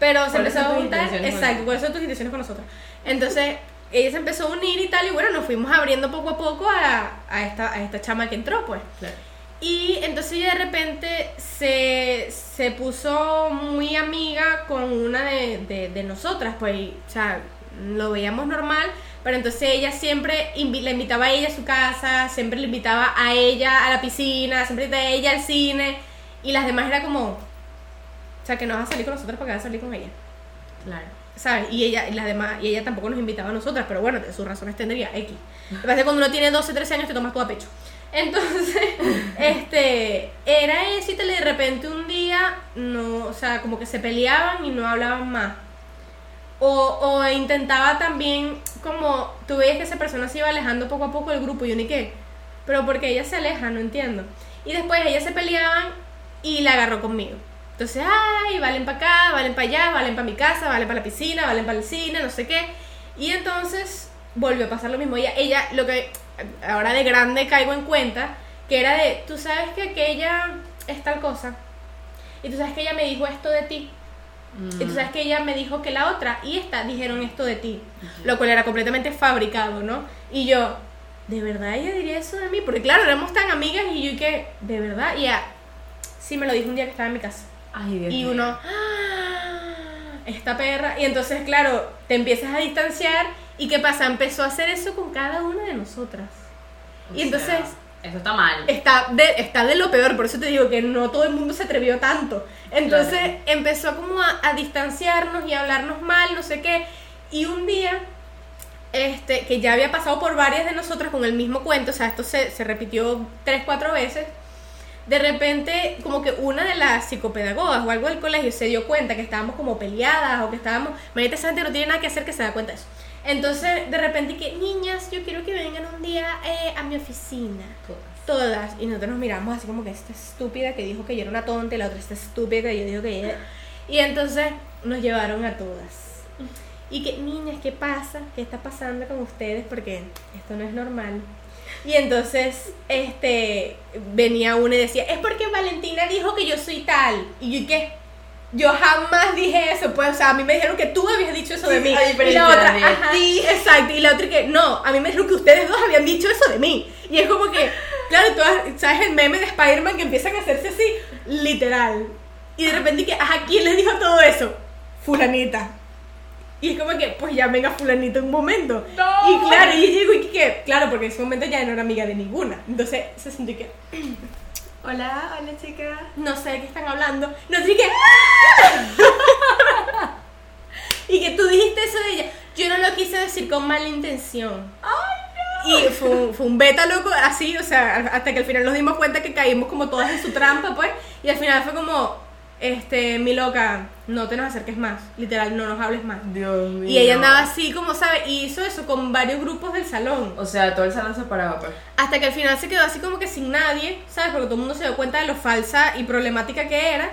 B: Pero se
A: ¿Cuáles
B: empezó a juntar, exacto, cuáles son tus intenciones con nosotras. Entonces ella se empezó a unir y tal y bueno, nos fuimos abriendo poco a poco a, a esta, a esta chama que entró, pues.
A: Claro.
B: Y entonces ella de repente se, se puso muy amiga con una de, de, de nosotras, pues, y, o sea, lo veíamos normal, pero entonces ella siempre invi- la invitaba a ella a su casa, siempre le invitaba a ella a la piscina, siempre invitaba a ella al cine, y las demás era como, o sea, que no vas a salir con nosotras porque vas a salir con ella.
A: Claro.
B: ¿sabes? Y ella, y las demás, y ella tampoco nos invitaba a nosotras, pero bueno, de sus razones tendría X. Lo que pasa es que cuando uno tiene 12, 13 años te tomas todo a pecho. Entonces, este, era eso y de repente un día, no, o sea, como que se peleaban y no hablaban más. O, o intentaba también, como, tú veías que esa persona se iba alejando poco a poco del grupo, y ni qué, pero porque ella se aleja, no entiendo. Y después ellas se peleaban y la agarró conmigo. Entonces, ay, valen para acá, valen para allá, valen para mi casa, valen para la piscina, valen para el cine, no sé qué. Y entonces volvió a pasar lo mismo. Ella, ella, lo que ahora de grande caigo en cuenta, que era de, tú sabes que aquella es tal cosa. Y tú sabes que ella me dijo esto de ti. Y tú sabes que ella me dijo que la otra y esta dijeron esto de ti. Lo cual era completamente fabricado, ¿no? Y yo, ¿de verdad ella diría eso de mí? Porque claro, éramos tan amigas y yo y que, ¿de verdad? Y ella, sí me lo dijo un día que estaba en mi casa.
A: Ay, Dios
B: Y uno, "Ah, esta perra. Y entonces, claro, te empiezas a distanciar. ¿Y qué pasa? Empezó a hacer eso con cada una de nosotras.
A: O
B: y entonces-
A: eso está mal.
B: Está de, está de lo peor, por eso te digo que no todo el mundo se atrevió tanto. Entonces
A: Claro.
B: empezó como a, a distanciarnos y a hablarnos mal, no sé qué. Y un día, este, que ya había pasado por varias de nosotras con el mismo cuento, o sea, esto se, se repitió tres, cuatro veces. De repente, como que una de las psicopedagogas o algo del colegio se dio cuenta que estábamos como peleadas o que estábamos. Esa gente no tiene nada que hacer que se da cuenta de eso. Entonces, de repente, que niñas, yo quiero que vengan un día eh, a mi oficina todas. Y nosotros nos miramos así como que esta estúpida que dijo que yo era una tonta y la otra esta estúpida que yo digo que ella y entonces nos llevaron a todas. Y que niñas qué pasa qué está pasando con ustedes porque esto no es normal y entonces este venía una y decía es porque Valentina dijo que yo soy tal y yo ¿y qué yo jamás dije eso, pues, o sea, a mí me dijeron que tú habías dicho eso de
A: Sí,
B: mí. y la otra, ajá,
A: ti.
B: exacto, y la otra que, no, a mí me dijeron que ustedes dos habían dicho eso de mí. Y es como que, claro, tú has- sabes el meme de Spider-Man que empiezan a hacerse así, literal. Y de repente que, ajá, ¿quién les dijo todo eso? Fulanita. Y es como que, pues llamen a fulanita un momento.
A: No.
B: Y claro, y yo digo, y que, claro, porque en ese momento ya no era amiga de ninguna. Entonces se sintió que,
A: Hola, hola chica.
B: no sé de qué están hablando. No sé qué. y que tú dijiste eso de ella. Yo no lo quise decir con mala intención. Y fue un, fue un beta loco así, o sea, hasta que al final nos dimos cuenta que caímos como todas en su trampa, pues. Y al final fue como, este, mi loca, no te nos acerques más. Literal, no nos hables más.
A: Dios mío.
B: Y ella andaba así, como sabe, y hizo eso con varios grupos del salón.
A: O sea, todo el salón se paraba, pues.
B: Hasta que al final se quedó así como que sin nadie, ¿sabes? Porque todo el mundo se dio cuenta de lo falsa y problemática que era.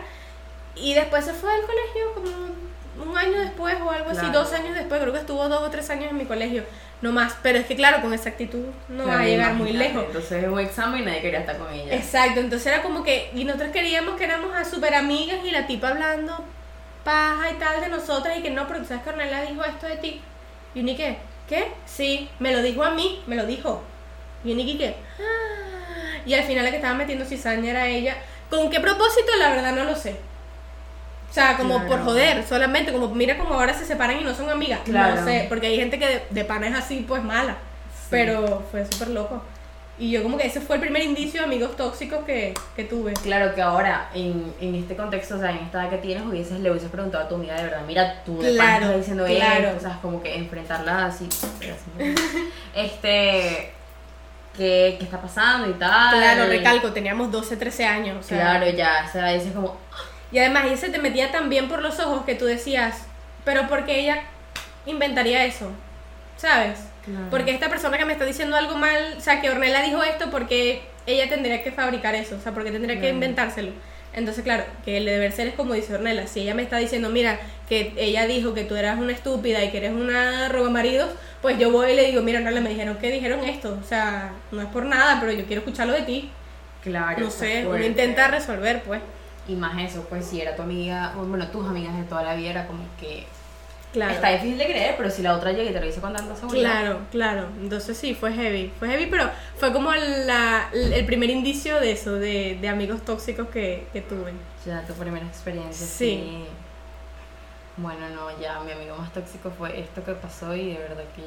B: Y después se fue al colegio como un año después o algo así, dos años después. Creo que estuvo dos o tres años en mi colegio, no más. Pero es que claro, con esa actitud no va a llegar muy lejos.
A: Entonces es un examen y nadie quería estar con ella.
B: Exacto, entonces era como que, y nosotros queríamos que éramos a super amigas y la tipa hablando paja y tal de nosotras y que no, pero tú sabes que Ornella dijo esto de ti. Y ni qué, ¿qué? Sí, me lo dijo a mí, me lo dijo. Y Niki qué. "Ah". Y al final la que estaba metiendo cizaña era ella. ¿Con qué propósito? La verdad no lo sé. O sea, como
A: Claro.
B: por joder, solamente, como mira como ahora se separan y no son amigas.
A: Claro.
B: No sé, porque hay gente que de, de pana es así, pues mala. Pero fue súper loco. Y yo como que ese fue el primer indicio de amigos tóxicos que, que tuve.
A: Claro que ahora, en, en este contexto, o sea, en esta edad que tienes, hubieses, le hubieses preguntado a tu amiga de verdad, mira, tú de
B: Claro,
A: estás diciendo
B: claro.
A: esto, o sea, como que enfrentarla así, este, ¿qué, qué está pasando y tal.
B: Claro, recalco, teníamos 12, 13 años. O sea,
A: Claro, ya, o sea, dices como,
B: Y además ella se te metía tan bien por los ojos que tú decías, pero ¿por qué ella inventaría eso? ¿Sabes?
A: Claro.
B: Porque esta persona que me está diciendo algo mal, o sea, que Ornella dijo esto porque ella tendría que fabricar eso, o sea, porque tendría que inventárselo. Entonces, claro, que el deber ser es como dice Ornella, si ella me está diciendo, mira, que ella dijo que tú eras una estúpida y que eres una roba maridos, pues yo voy y le digo, mira, Ornella, me dijeron que dijeron esto, o sea, no es por nada, pero yo quiero escucharlo de ti.
A: Claro.
B: No sé, uno intenta resolver, pues.
A: Y más eso, pues si era tu amiga, bueno, tus amigas de toda la vida, era como que.
B: Claro.
A: Está difícil de creer, pero si la otra llega y te lo dice con tanta seguridad.
B: Claro, claro. Entonces sí, fue heavy. Fue heavy, pero fue como la, el primer indicio de eso, de, de amigos tóxicos que, que tuve.
A: Ya, tu primera experiencia.
B: Sí.
A: Bueno, no, ya mi amigo más tóxico fue esto que pasó y de verdad que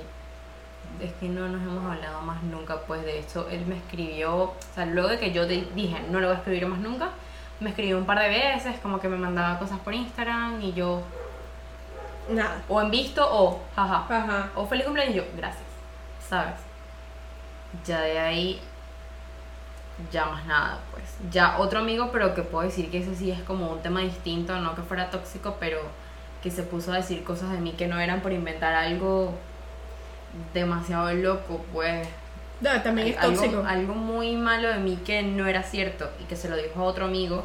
A: es que no nos hemos hablado más nunca. Pues de hecho, él me escribió, o sea, luego de que yo dije no le voy a escribir más nunca, me escribió un par de veces, como que me mandaba cosas por Instagram y yo,
B: Nada.
A: o en visto o jaja.
B: Ajá.
A: O feliz cumpleaños y yo, gracias. ¿Sabes? Ya de ahí, ya más nada, pues. Ya otro amigo, pero que puedo decir que ese sí es como un tema distinto, no que fuera tóxico, pero que se puso a decir cosas de mí que no eran por inventar algo demasiado loco, pues.
B: No, también es
A: algo,
B: tóxico.
A: algo muy malo de mí que no era cierto y que se lo dijo a otro amigo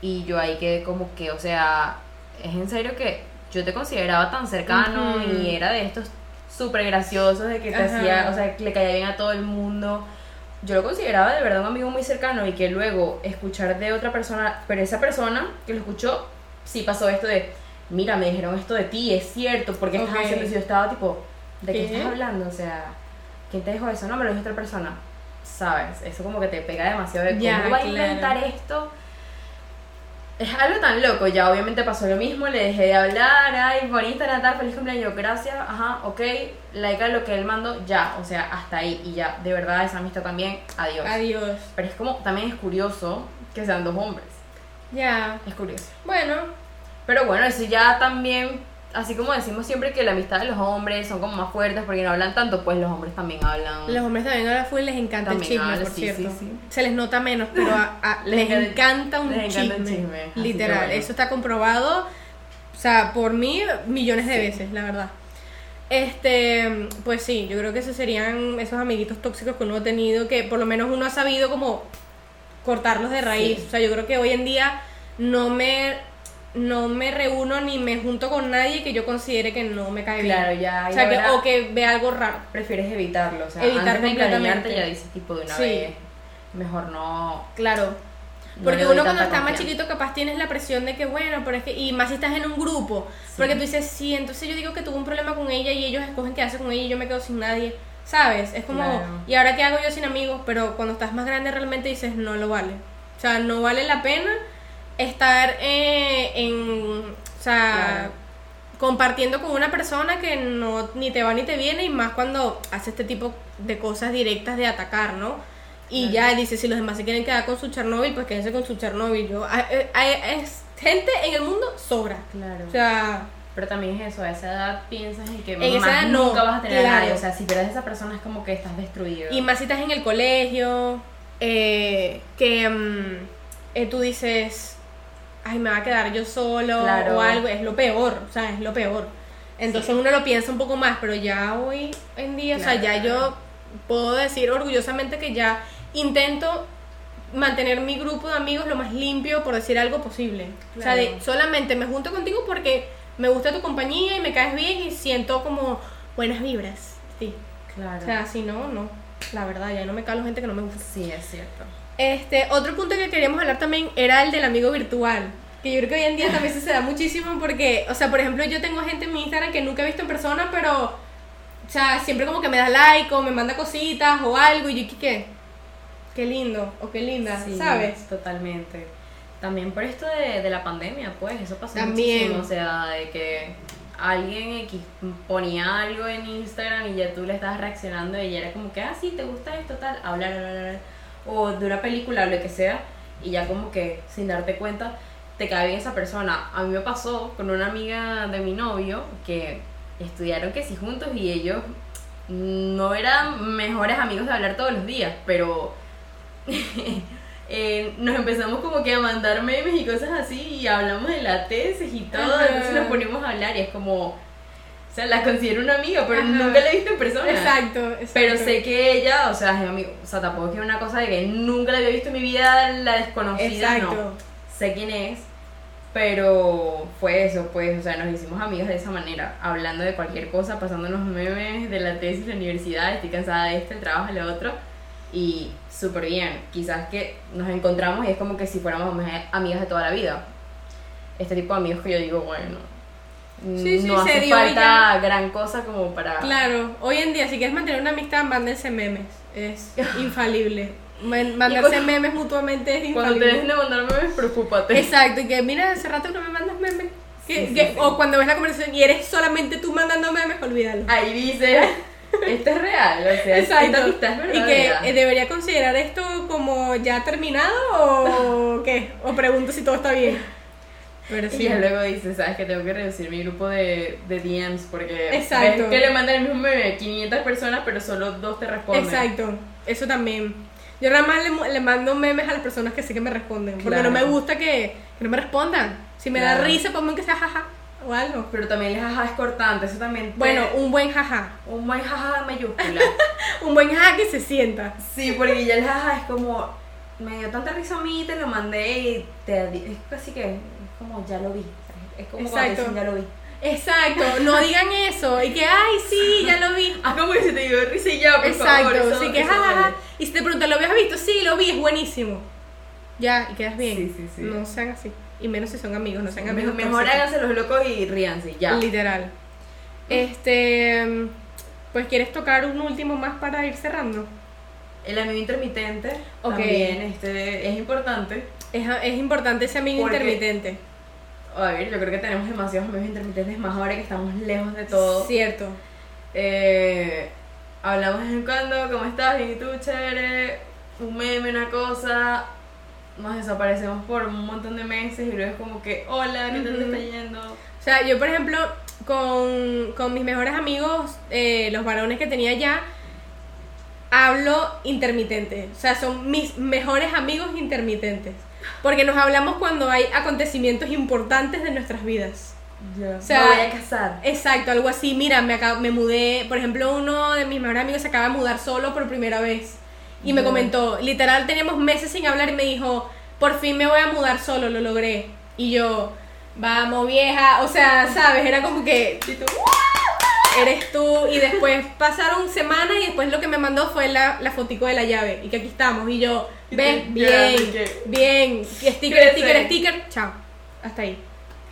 A: y yo ahí quedé como que, o sea, es en serio que yo te consideraba tan cercano
B: Ujú.
A: y era de estos súper graciosos de que te
B: Ajá.
A: hacía, o sea, que le caía bien a todo el mundo. Yo lo consideraba de verdad un amigo muy cercano y que luego escuchar de otra persona, pero esa persona que lo escuchó, sí pasó esto de, mira, me dijeron esto de ti, es cierto, porque estás
B: Ok.
A: haciendo eso?" Y yo estaba tipo, ¿de qué,
B: ¿Qué?
A: estás hablando? O sea, ¿quién te dijo eso? No, me lo dijo otra persona. ¿Sabes? Eso como que te pega demasiado de cómo
B: Ya,
A: va a
B: claro.
A: inventar esto. Es algo tan loco, ya obviamente pasó lo mismo, le dejé de hablar, ay, por Instagram, tal, feliz cumpleaños, gracias, ajá, ok, like a lo que él mandó, ya, o sea, hasta ahí, y ya, de verdad, esa amistad también, adiós.
B: Adiós.
A: Pero es como, también es curioso que sean dos hombres,
B: Ya.
A: es curioso.
B: Bueno,
A: Pero bueno, eso ya también, así como decimos siempre que la amistad de los hombres son como más fuertes porque no hablan tanto, pues los hombres también hablan.
B: los hombres también ahora full les encanta el chisme, por
A: sí,
B: cierto.
A: sí, sí.
B: Se les nota menos, pero a- a-
A: Les
B: les,
A: encanta-
B: un
A: les
B: chisme.
A: encanta el chisme,
B: Literal,
A: bueno.
B: eso está comprobado. O sea, por mí, millones de veces, la verdad. Este, pues sí, yo creo que esos serían esos amiguitos tóxicos que uno ha tenido, que por lo menos uno ha sabido como cortarlos de raíz. O sea, yo creo que hoy en día no me, no me reúno ni me junto con nadie que yo considere que no me cae bien.
A: Claro, ya.
B: O sea, que, o que vea algo raro.
A: prefieres evitarlo, o sea,
B: Evitar
A: antes
B: completamente.
A: ya dices tipo de una
B: Sí.
A: vez, mejor no.
B: Claro.
A: no
B: Porque uno cuando está más chiquito capaz tienes la presión de que bueno, pero es que y más si estás en un grupo,
A: Sí.
B: porque tú dices, "Sí, entonces yo digo que tuve un problema con ella y ellos escogen quedarse con ella y yo me quedo sin nadie." ¿Sabes? Es como,
A: Claro.
B: ¿y ahora qué hago yo sin amigos? Pero cuando estás más grande realmente dices, no lo vale. O sea, no vale la pena estar eh, en, o sea,
A: Claro.
B: compartiendo con una persona que no ni te va ni te viene y más cuando hace este tipo de cosas directas de atacar, ¿no? Y
A: Claro.
B: ya dice, si los demás se quieren quedar con su Chernobyl, pues quédense con su Chernobyl. Yo, a- eh, a- gente en el mundo sobra.
A: Claro.
B: O sea,
A: Pero también es eso, a esa edad piensas en que
B: En
A: más
B: edad no,
A: nunca vas a tener a
B: claro.
A: nadie. O sea, si pierdes a esa persona es como que estás destruido.
B: y más si estás en el colegio, eh, que mm, eh, tú dices, ay, me va a quedar yo solo
A: Claro.
B: o algo, es lo peor, o sea, es lo peor. Entonces uno lo piensa un poco más, pero ya hoy en día, o sea, ya
A: claro.
B: yo puedo decir orgullosamente que ya intento mantener mi grupo de amigos lo más limpio, por decir algo posible. O sea, de, solamente me junto contigo porque me gusta tu compañía y me caes bien y siento como buenas vibras. Sí.
A: Claro.
B: O sea, si no, no. La verdad, ya no me calo gente que no me gusta.
A: sí, es cierto.
B: Este, otro punto que queríamos hablar también era el del amigo virtual. Que yo creo que hoy en día también se da muchísimo porque, o sea, por ejemplo, yo tengo gente en mi Instagram que nunca he visto en persona, pero, o sea, siempre como que me da like o me manda cositas o algo y yo, ¿qué? ¿Qué, lindo o qué linda,
A: Sí,
B: ¿sabes?
A: Totalmente. También por esto de, de la pandemia, pues, eso pasó
B: También.
A: muchísimo. O sea, de que alguien X ponía algo en Instagram y ya tú le estabas reaccionando y ella era como que, ah, sí, te gusta esto, tal, hablar, hablar, hablar. O de una película o lo que sea, y ya como que sin darte cuenta te cae bien esa persona. A mí me pasó con una amiga de mi novio que estudiaron que sí juntos y ellos no eran mejores amigos de hablar todos los días, pero eh, nos empezamos como que a mandar memes y cosas así y hablamos de la tesis y todo, entonces nos ponemos a hablar y es como, o sea, la considero una amiga, pero
B: Ajá.
A: nunca la he visto en persona.
B: Exacto, exacto.
A: Pero sé que ella, o sea, es mi amigo, o sea, tampoco es que una cosa de que nunca la había visto en mi vida, la desconocida,
B: Exacto.
A: no. Sé quién es, pero fue eso, pues, o sea, nos hicimos amigos de esa manera, hablando de cualquier cosa, pasándonos memes de la tesis, de la universidad, estoy cansada de esto, el trabajo, lo otro, y súper bien. Quizás que nos encontramos y es como que si fuéramos amigas de toda la vida. Este tipo de amigos que yo digo, bueno,
B: Sí, sí,
A: no hace
B: dio
A: falta gran cosa como para...
B: Claro, hoy en día, si quieres mantener una amistad, mándense memes. Es infalible. Man- Mandarse
A: cuando-
B: memes mutuamente es
A: Cuando te dejen
B: infalible.
A: de mandar memes, preocúpate.
B: Exacto, y que mira, hace rato no me mandas memes. Que-
A: Sí, sí,
B: que-
A: sí.
B: O cuando ves la conversación y eres solamente tú mandando memes, olvídalo.
A: Ahí dice, esto es real, o sea, esta amistad es
B: Y que
A: verdadera.
B: eh, debería considerar esto como ya terminado o qué? O pregunto si todo está bien. Pero
A: Y
B: sí.
A: ya luego dice, sabes que tengo que reducir mi grupo de, de DMs porque
B: Exacto.
A: ves que le mandan el mismo meme a 500 personas, pero solo dos te responden.
B: Exacto, eso también. Yo nada más le, le mando memes a las personas que sé que me responden. Porque
A: Claro.
B: no me gusta que, que no me respondan. Si me da
A: Claro.
B: risa, ponme que sea jaja o algo.
A: Pero también el jaja es cortante, eso también. te-
B: Bueno, un buen jaja.
A: un buen jaja mayúscula.
B: Un buen jaja que se sienta.
A: sí, porque ya el jaja es como, me dio tanta risa a mí, te lo mandé y te es casi que, como ya lo vi. Es como
B: Exacto.
A: dicen ya lo vi.
B: Exacto, no digan eso. Y que, ay, sí, ya lo vi.
A: Ah, como que se te dio risa y ya, por
B: Exacto,
A: favor.
B: sí que
A: eso
B: jajaja.
A: vale.
B: Y si te preguntan, ¿lo habías visto? Sí, lo vi, es buenísimo. Ya, y quedas bien.
A: Sí, sí, sí.
B: No sean así. Y menos si son amigos, no sean amigos.
A: mejor háganse los locos y ríanse, ya.
B: Literal. Este, pues quieres tocar un último más para ir cerrando.
A: El amigo intermitente
B: Ok.
A: también este, es importante.
B: Es, es importante ese amigo intermitente.
A: A ver, yo creo que tenemos demasiados amigos intermitentes, más ahora que estamos lejos de todo.
B: Cierto.
A: Eh, hablamos de vez en cuando, ¿cómo estás? Bien, ¿y tú? Chévere. Un meme, una cosa. Nos desaparecemos por un montón de meses y luego es como que, hola, ¿qué tal te está yendo?
B: O sea, yo por ejemplo, con, con mis mejores amigos, eh, los varones que tenía ya, hablo intermitente. O sea, son mis mejores amigos intermitentes. Porque nos hablamos cuando hay acontecimientos importantes de nuestras vidas.
A: Ya.
B: O sea,
A: Me voy a casar.
B: Exacto, algo así. Mira, me, acabo- me mudé, por ejemplo, uno de mis mejores amigos se acaba de mudar solo por primera vez. Y me comentó, literal, teníamos meses sin hablar y me dijo, por fin me voy a mudar solo, lo logré. Y yo, vamos vieja, o sea, sabes, era como que
A: Y tú,
B: eres tú. Y después pasaron semanas y después lo que me mandó fue la, la fotico de la llave. Y que aquí estamos. Y yo,
A: Ya,
B: bien, bien. Sticker, sticker, sticker, chao. Hasta ahí.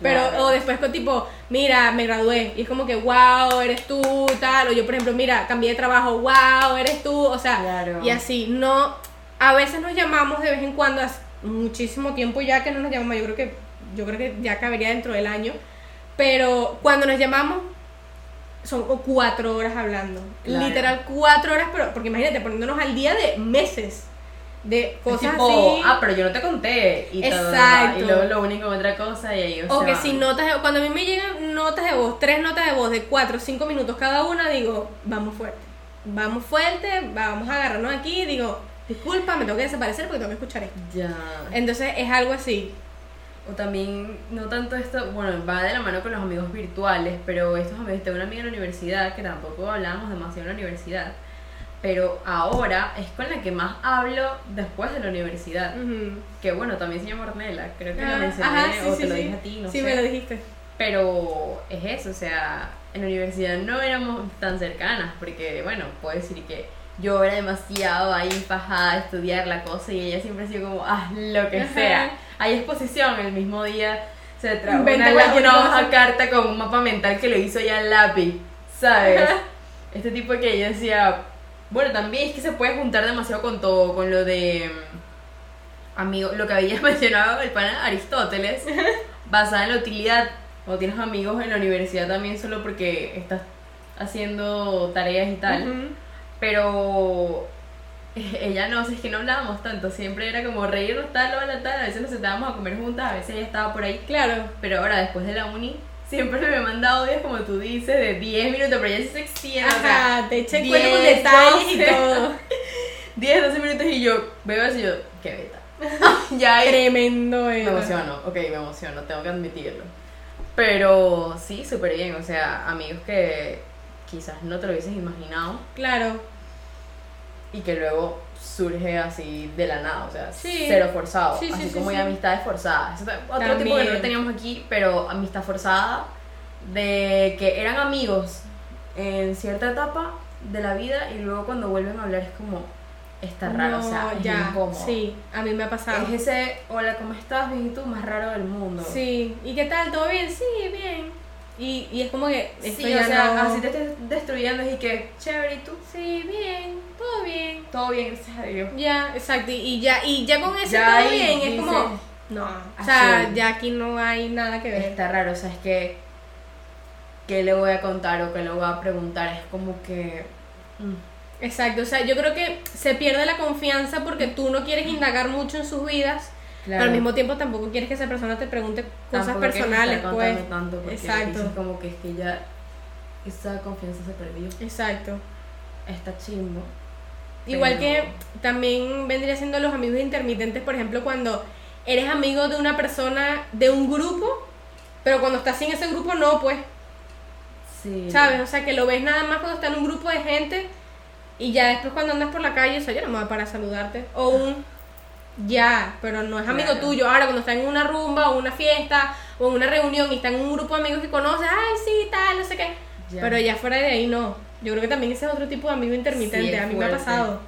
B: Pero, o después con tipo, mira, me gradué. Y es como que, wow, eres tú, tal. O yo, por ejemplo, mira, cambié de trabajo, wow, eres tú. O sea,
A: Claro.
B: y así. No, a veces nos llamamos de vez en cuando, hace muchísimo tiempo ya que no nos llamamos. Yo creo que, yo creo que ya cabería dentro del año. Pero cuando nos llamamos, son como cuatro horas hablando.
A: Claro.
B: Literal, cuatro horas, pero porque imagínate, poniéndonos al día de meses. De cosas
A: tipo,
B: así.
A: ah, pero yo no te conté. Y todo,
B: Exacto.
A: y luego lo único otra cosa y ahí
B: O que si notas de, cuando a mí me llegan notas de voz, tres notas de voz de cuatro o cinco minutos cada una, digo, vamos fuerte. Vamos fuerte, vamos a agarrarnos aquí, digo, disculpa, me tengo que desaparecer porque tengo que escuchar esto.
A: Ya.
B: Entonces es algo así.
A: O también, no tanto esto, bueno, va de la mano con los amigos virtuales, pero estos amigos, tengo una amiga en la universidad que tampoco hablábamos demasiado en la universidad, pero ahora es con la que más hablo después de la universidad.
B: Ujú.
A: Que bueno, también se llama Ornella, creo que
B: Ah,
A: lo mencioné
B: ajá, sí,
A: o
B: sí,
A: te lo
B: sí.
A: dije a ti, no
B: sí,
A: sé.
B: me lo dijiste.
A: Pero es eso, o sea, en la universidad no éramos tan cercanas, porque bueno, puedo decir que yo era demasiado ahí fajada a estudiar la cosa y ella siempre ha sido como, haz lo que
B: Ajá.
A: sea. Hay exposición el mismo día, se trajo una, una hoja carta con un mapa mental que lo hizo ya lápiz, ¿sabes?
B: Ajá.
A: Este tipo que ella decía, bueno, también es que se puede juntar demasiado con todo, con lo de mm, amigo, lo que había mencionado el pana Aristóteles, basada en la utilidad. O tienes amigos en la universidad también solo porque estás haciendo tareas y tal. Pero ella no, es que no hablábamos tanto, siempre era como reírnos tal o la tal, a veces nos sentábamos a comer juntas, a veces ella estaba por ahí.
B: Claro.
A: Pero ahora después de la uni, siempre me manda audios como tú dices, de 10 minutos, pero sí se extiende. o sea,
B: Ajá, te eché el
A: 10,
B: cuento con detalles y
A: 12.
B: todo.
A: 10, 12 minutos y yo veo así yo, qué beta. ya
B: Tremendo
A: Me emociono, ok, me emociono, tengo que admitirlo. Pero sí, súper bien, o sea, amigos que quizás no te lo hubieses imaginado
B: Claro.
A: y que luego surge así de la nada, o sea,
B: Sí.
A: cero forzado,
B: Sí, sí,
A: así
B: sí,
A: como hay amistades forzadas. Eso otro tipo que no
B: También.
A: lo teníamos aquí, pero amistad forzada de que eran amigos en cierta etapa de la vida y luego cuando vuelven a hablar es como está raro, o sea,
B: No,
A: es
B: ya.
A: incómodo.
B: Sí, a mí me ha pasado.
A: Es ese, hola, ¿cómo estás? Bien, ¿y tú? Más raro del mundo.
B: Sí, ¿y qué tal? ¿Todo bien? Sí, bien. Y, y es como que esto
A: Sí,
B: ya
A: o sea,
B: no-
A: así te estés destruyendo y que, chévere, ¿y tú?
B: Sí, bien, todo bien.
A: Todo bien, gracias a Dios.
B: Ya, exacto. Y, ya, y ya con
A: Ya
B: todo
A: ahí
B: bien, es como. No, o sea,
A: azul.
B: ya aquí no hay nada que ver.
A: Está raro, o sea, es que, ¿qué le voy a contar o qué le voy a preguntar? Es como que... mm,
B: Exacto, o sea, yo creo que se pierde la confianza porque tú no quieres indagar mucho en sus vidas, pero al mismo tiempo tampoco quieres que esa persona te pregunte cosas
A: Tampoco
B: personales,
A: estar
B: pues.
A: tanto porque
B: Exacto.
A: como que es que ya esa confianza se perdió.
B: Exacto.
A: Está chimbo.
B: Igual
A: Pero-
B: que también vendría siendo los amigos intermitentes, por ejemplo, cuando eres amigo de una persona de un grupo, pero cuando estás sin ese grupo no, pues,
A: Sí.
B: ¿sabes? O sea, que lo ves nada más cuando está en un grupo de gente y ya después cuando andas por la calle, o sea, yo no me voy a parar a saludarte. O un ya, pero no es amigo
A: Claro.
B: tuyo. Ahora, cuando está en una rumba o una fiesta o en una reunión y está en un grupo de amigos que conoces, ay, sí, tal, no sé qué.
A: Ya.
B: Pero ya fuera de ahí no. Yo creo que también ese es otro tipo de amigo intermitente.
A: Sí,
B: a mí me ha pasado.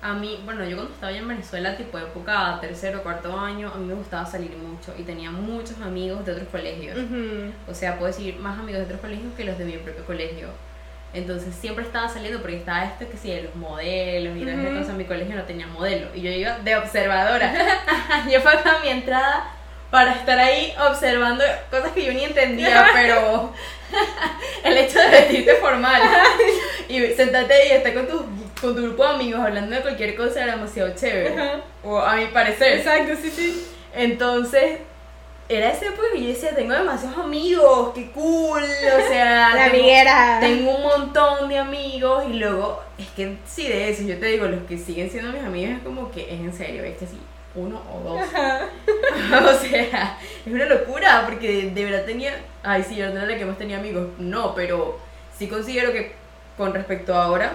A: A mí, bueno, yo cuando estaba allá en Venezuela, tipo época tercero, cuarto año, a mí me gustaba salir mucho y tenía muchos amigos de otros colegios. O sea, puedo decir más amigos de otros colegios que los de mi propio colegio. Entonces siempre estaba saliendo porque estaba esto que sí, de los modelos y esas
B: Ujú.
A: cosas. Mi colegio no tenía modelo y yo iba de observadora. yo pagaba mi entrada para estar ahí observando cosas que yo ni entendía, pero el hecho de vestirte formal y sentarte ahí y estar con tu, con tu grupo de amigos hablando de cualquier cosa era demasiado chévere. O a mi parecer.
B: Exacto, sí, sí.
A: Entonces, era ese época que yo decía, tengo demasiados amigos, qué cool, o sea,
B: La
A: tengo,
B: amiguera.
A: tengo un montón de amigos y luego, es que sí, de eso, yo te digo, los que siguen siendo mis amigos es como que es en serio, es que sí, uno o dos. O sea, es una locura porque de verdad tenía, ay sí, yo no era la que más tenía amigos, no, pero sí considero que con respecto a ahora,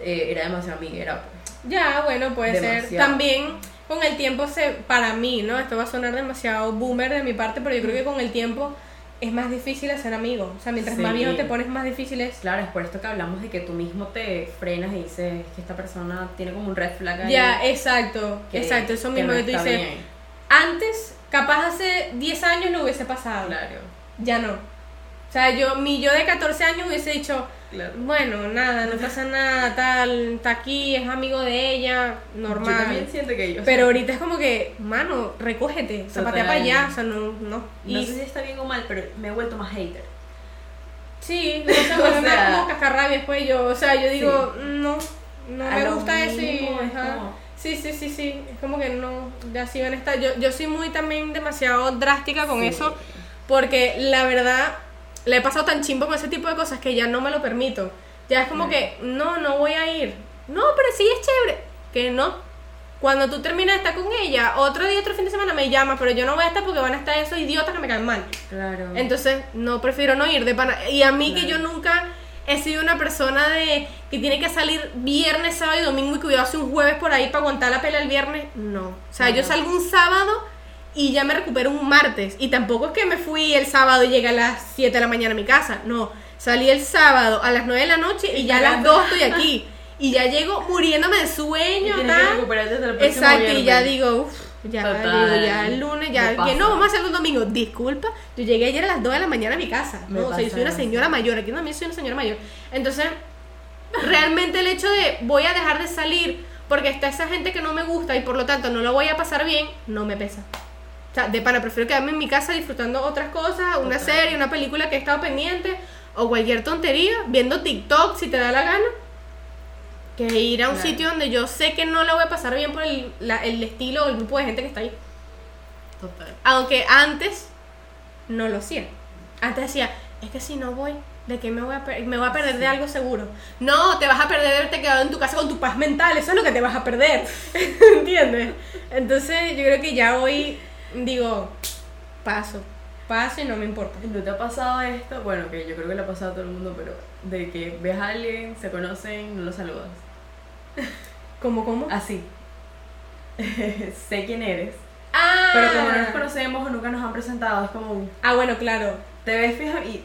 A: eh, era demasiado amiguera, pues.
B: Ya, bueno, puede ser. También con el tiempo se, para mí, ¿no? Esto va a sonar demasiado boomer de mi parte, pero yo creo que con el tiempo es más difícil hacer amigos. O sea, mientras más viejo te pones, más difícil es.
A: Claro, es por esto que hablamos de que tú mismo te frenas y dices que esta persona tiene como un red flag ahí.
B: Ya, exacto,
A: que-
B: exacto, eso mismo
A: no
B: que tú dices.
A: bien.
B: Antes, capaz hace 10 años no hubiese pasado.
A: Claro,
B: Ya no. O sea, yo, mi yo de 14 años hubiese dicho,
A: claro.
B: bueno, nada, no pasa nada, tal, está aquí, es amigo de ella, normal.
A: Yo también siento que yo.
B: Pero ahorita es como que, mano, recógete, zapatea para allá, o sea, no, no.
A: No sé si está bien o mal, pero me he vuelto más hater.
B: sí, o sea,
A: O
B: bueno, me da
A: sea-
B: como cascarrabias, pues yo, o sea, yo digo, no, no
A: A
B: me gusta eso y, Sí, sí, sí, sí, es como que no, ya sí van a estar, yo, yo soy muy también demasiado drástica con
A: Sí.
B: eso, porque la verdad, le he pasado tan chimbo con ese tipo de cosas que ya no me lo permito. Ya es como
A: Claro.
B: que, no, no voy a ir. No, pero sí es chévere. Que no. Cuando tú terminas de estar con ella, otro día, otro fin de semana me llama, pero yo no voy a estar porque van a estar esos idiotas que me caen mal.
A: Claro.
B: Entonces, no prefiero no ir de pana. Y a mí que yo
A: Claro.
B: nunca he sido una persona de que tiene que salir viernes, sábado y domingo y cuidado hace un jueves por ahí para aguantar la pela el viernes. No. O sea, yo salgo un sábado y ya me recupero un martes. Y tampoco es que me fui el sábado y llegué a las 7 de la mañana a mi casa. No. Salí el sábado a las 9 de la noche y,
A: Y
B: ya a las
A: cagaste.
B: 2 estoy aquí. Y ya llego muriéndome de
A: Y
B: sueño,
A: que
B: tal. Exacto, y ya digo, uff, ya,
A: Total,
B: digo, ya el lunes, ya, que no, vamos a hacerlo un domingo. Disculpa, yo llegué ayer a las 2 de la mañana a mi casa.
A: Me
B: ¿no? O sea, yo soy una señora mayor, aquí también soy una señora mayor. Entonces, realmente el hecho de voy a dejar de salir porque está esa gente que no me gusta y por lo tanto no lo voy a pasar bien, no me pesa. O sea, de pana, prefiero quedarme en mi casa disfrutando otras cosas, una
A: Total.
B: serie, una película que he estado pendiente o cualquier tontería, viendo TikTok si te da la gana, que ir a un
A: Claro.
B: sitio donde yo sé que no la voy a pasar bien por el, la- el estilo o el grupo de gente que está ahí.
A: Total.
B: Aunque antes no lo hacía. Antes decía, es que si no voy, ¿De qué me voy a perder? Me voy a perder de algo seguro. No, te vas a perder de haberte quedado en tu casa con tu paz mental. Eso es lo que te vas a perder. ¿Entiendes? Entonces, yo creo que ya hoy digo, paso. Paso y no me importa.
A: ¿No te ha pasado esto? Bueno, que yo creo que le ha pasado a todo el mundo, pero de que ves a alguien, se conocen, no lo saludas.
B: ¿Cómo, cómo?
A: Así. sé quién eres.
B: Ah,
A: Pero como no nos conocemos o nunca nos han presentado, es como un-
B: Ah, bueno, claro.
A: te ves fija y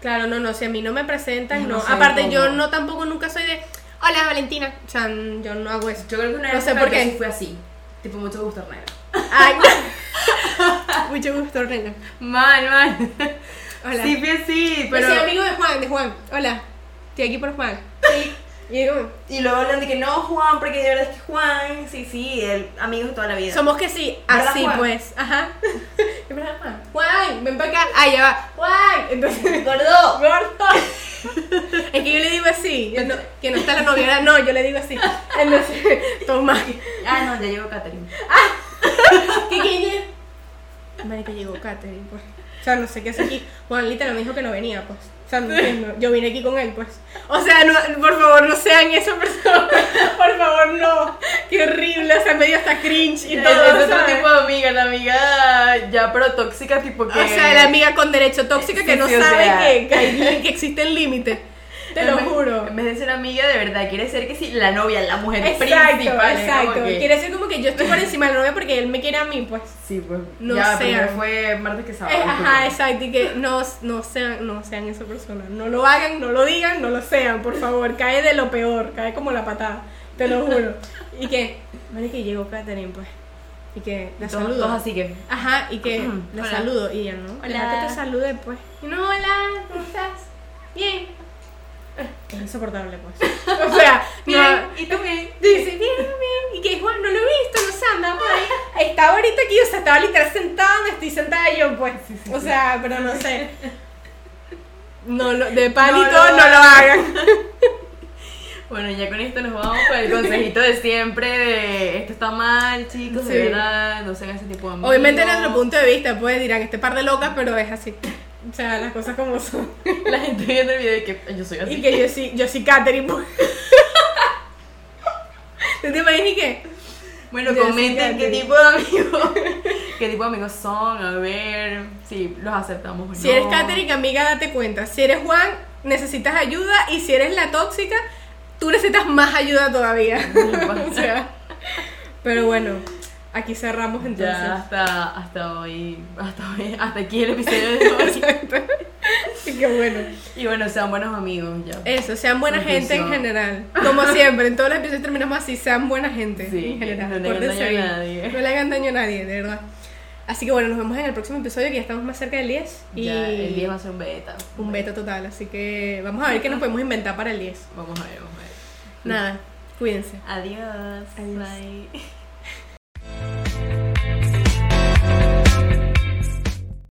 B: Claro, no, no, si a mí no me presentan,
A: Yo
B: no.
A: no sé
B: Aparte, yo no tampoco nunca soy de, hola Valentina. O sea, yo no hago eso.
A: yo creo que una
B: No
A: vez
B: sé por qué.
A: fue así. Tipo, mucho gusto, Hernán.
B: Ay, mucho gusto, Reina.
A: Mal, mal.
B: Hola.
A: Sí, así,
B: Pero...
A: pero...
B: soy amigo de Juan, de Juan. Hola, estoy aquí por Juan. Sí. Y
A: luego hablan de que no, Juan, porque de verdad es que Juan, sí, sí, el amigo de toda la vida.
B: somos que sí,
A: ¿Verdad,
B: así
A: Juan?
B: pues. Ajá. ¿Es verdad, Juan? Juan, ven para acá. Ah, ya va. Juan. Entonces,
A: ¡Gordo!
B: gordo. Es que yo le digo así, yo no- que no está la novia, no, yo le digo así. Entonces, toma.
A: Ah, no, ya llegó Catherine.
B: ¿Qué quién es? Marica, llegó Katherine, pues. O sea, no sé qué hace aquí. Juan literal me dijo que no venía, pues. O sea, no entiendo. Yo vine aquí con él, pues. O sea, no, por favor, no sean esa persona. Por favor, no. Qué horrible. O sea, medio hasta cringe y
A: Es
B: todo.
A: otro
B: ¿sabes?
A: tipo de amiga, la amiga ya pero tóxica, tipo que...
B: O sea, la amiga con derecho tóxica que
A: Sí,
B: no
A: sí, o
B: sabe
A: sea.
B: que, que, que existen límites. Te lo juro.
A: En vez de ser amiga de verdad, quiere ser que sí, la novia, la mujer
B: Exacto,
A: principal.
B: exacto.
A: que-
B: Quiere ser como que yo estoy por encima de la novia porque él me quiere a mí, pues.
A: Sí, pues.
B: No
A: ya,
B: sean.
A: primero fue martes que sábado.
B: Eh, ajá, exacto, y que no, no, sean, no sean esa persona. No lo hagan, no lo digan, no lo sean, por favor. Cae de lo peor, cae como la patada, te lo juro. Y que, vale, que llegó Katherine, pues. Y que la
A: Todos-
B: saludo.
A: todos así que.
B: Ajá, y que la
A: Hola.
B: saludo. Y ella, ¿no?
A: Hola.
B: Deja que te salude, pues. Y no, hola, ¿cómo estás? Bien. Es insoportable, pues. O sea,
A: Bien,
B: no,
A: ¿y tú bien?
B: Dice, bien, bien. Y que Juan, no lo he visto, no sé, andaba por ahí. Estaba ahorita aquí, o sea, estaba literal sentada donde estoy sentada yo, pues. o sea, pero no sé. No, lo- de pánico
A: No
B: no
A: lo
B: lo, hagan.
A: Bueno, ya con esto nos vamos con el consejito de siempre de esto está mal, chicos,
B: Sí.
A: de verdad, no sean ese tipo de amigos.
B: Obviamente, nuestro punto de vista, pues dirán, este par de locas, pero es así. O sea, las cosas como son.
A: La gente viendo el video y que yo soy así.
B: Y que yo sí, yo sí, Katherine, pues. ¿Tú te imaginas y qué?
A: Bueno,
B: Yo
A: comenten qué tipo de amigos, qué tipo de amigos son, a ver si los aceptamos o
B: Si
A: no.
B: eres Katherine, amiga, date cuenta. Si eres Juan, necesitas ayuda. Y si eres la tóxica, tú necesitas más ayuda todavía. o sea, pero bueno, aquí cerramos entonces.
A: Ya hasta, hasta hoy, hasta hoy, hasta aquí el episodio de hoy.
B: Exacto. Qué bueno.
A: Y bueno, sean buenos amigos ya.
B: Eso, sean buena gente en general. Como siempre, en todos los episodios terminamos así, sean buena gente
A: Sí,
B: en general.
A: no le hagan daño a nadie.
B: No le hagan daño a nadie, de verdad. Así que bueno, nos vemos en el próximo episodio que ya estamos más cerca del 10. Y
A: Ya, el 10 va a ser un beta.
B: un beta total, así que vamos a ver qué nos podemos inventar para el 10.
A: Vamos a ver, vamos a ver.
B: Nada, cuídense.
A: Adiós.
B: Adiós.
A: Bye.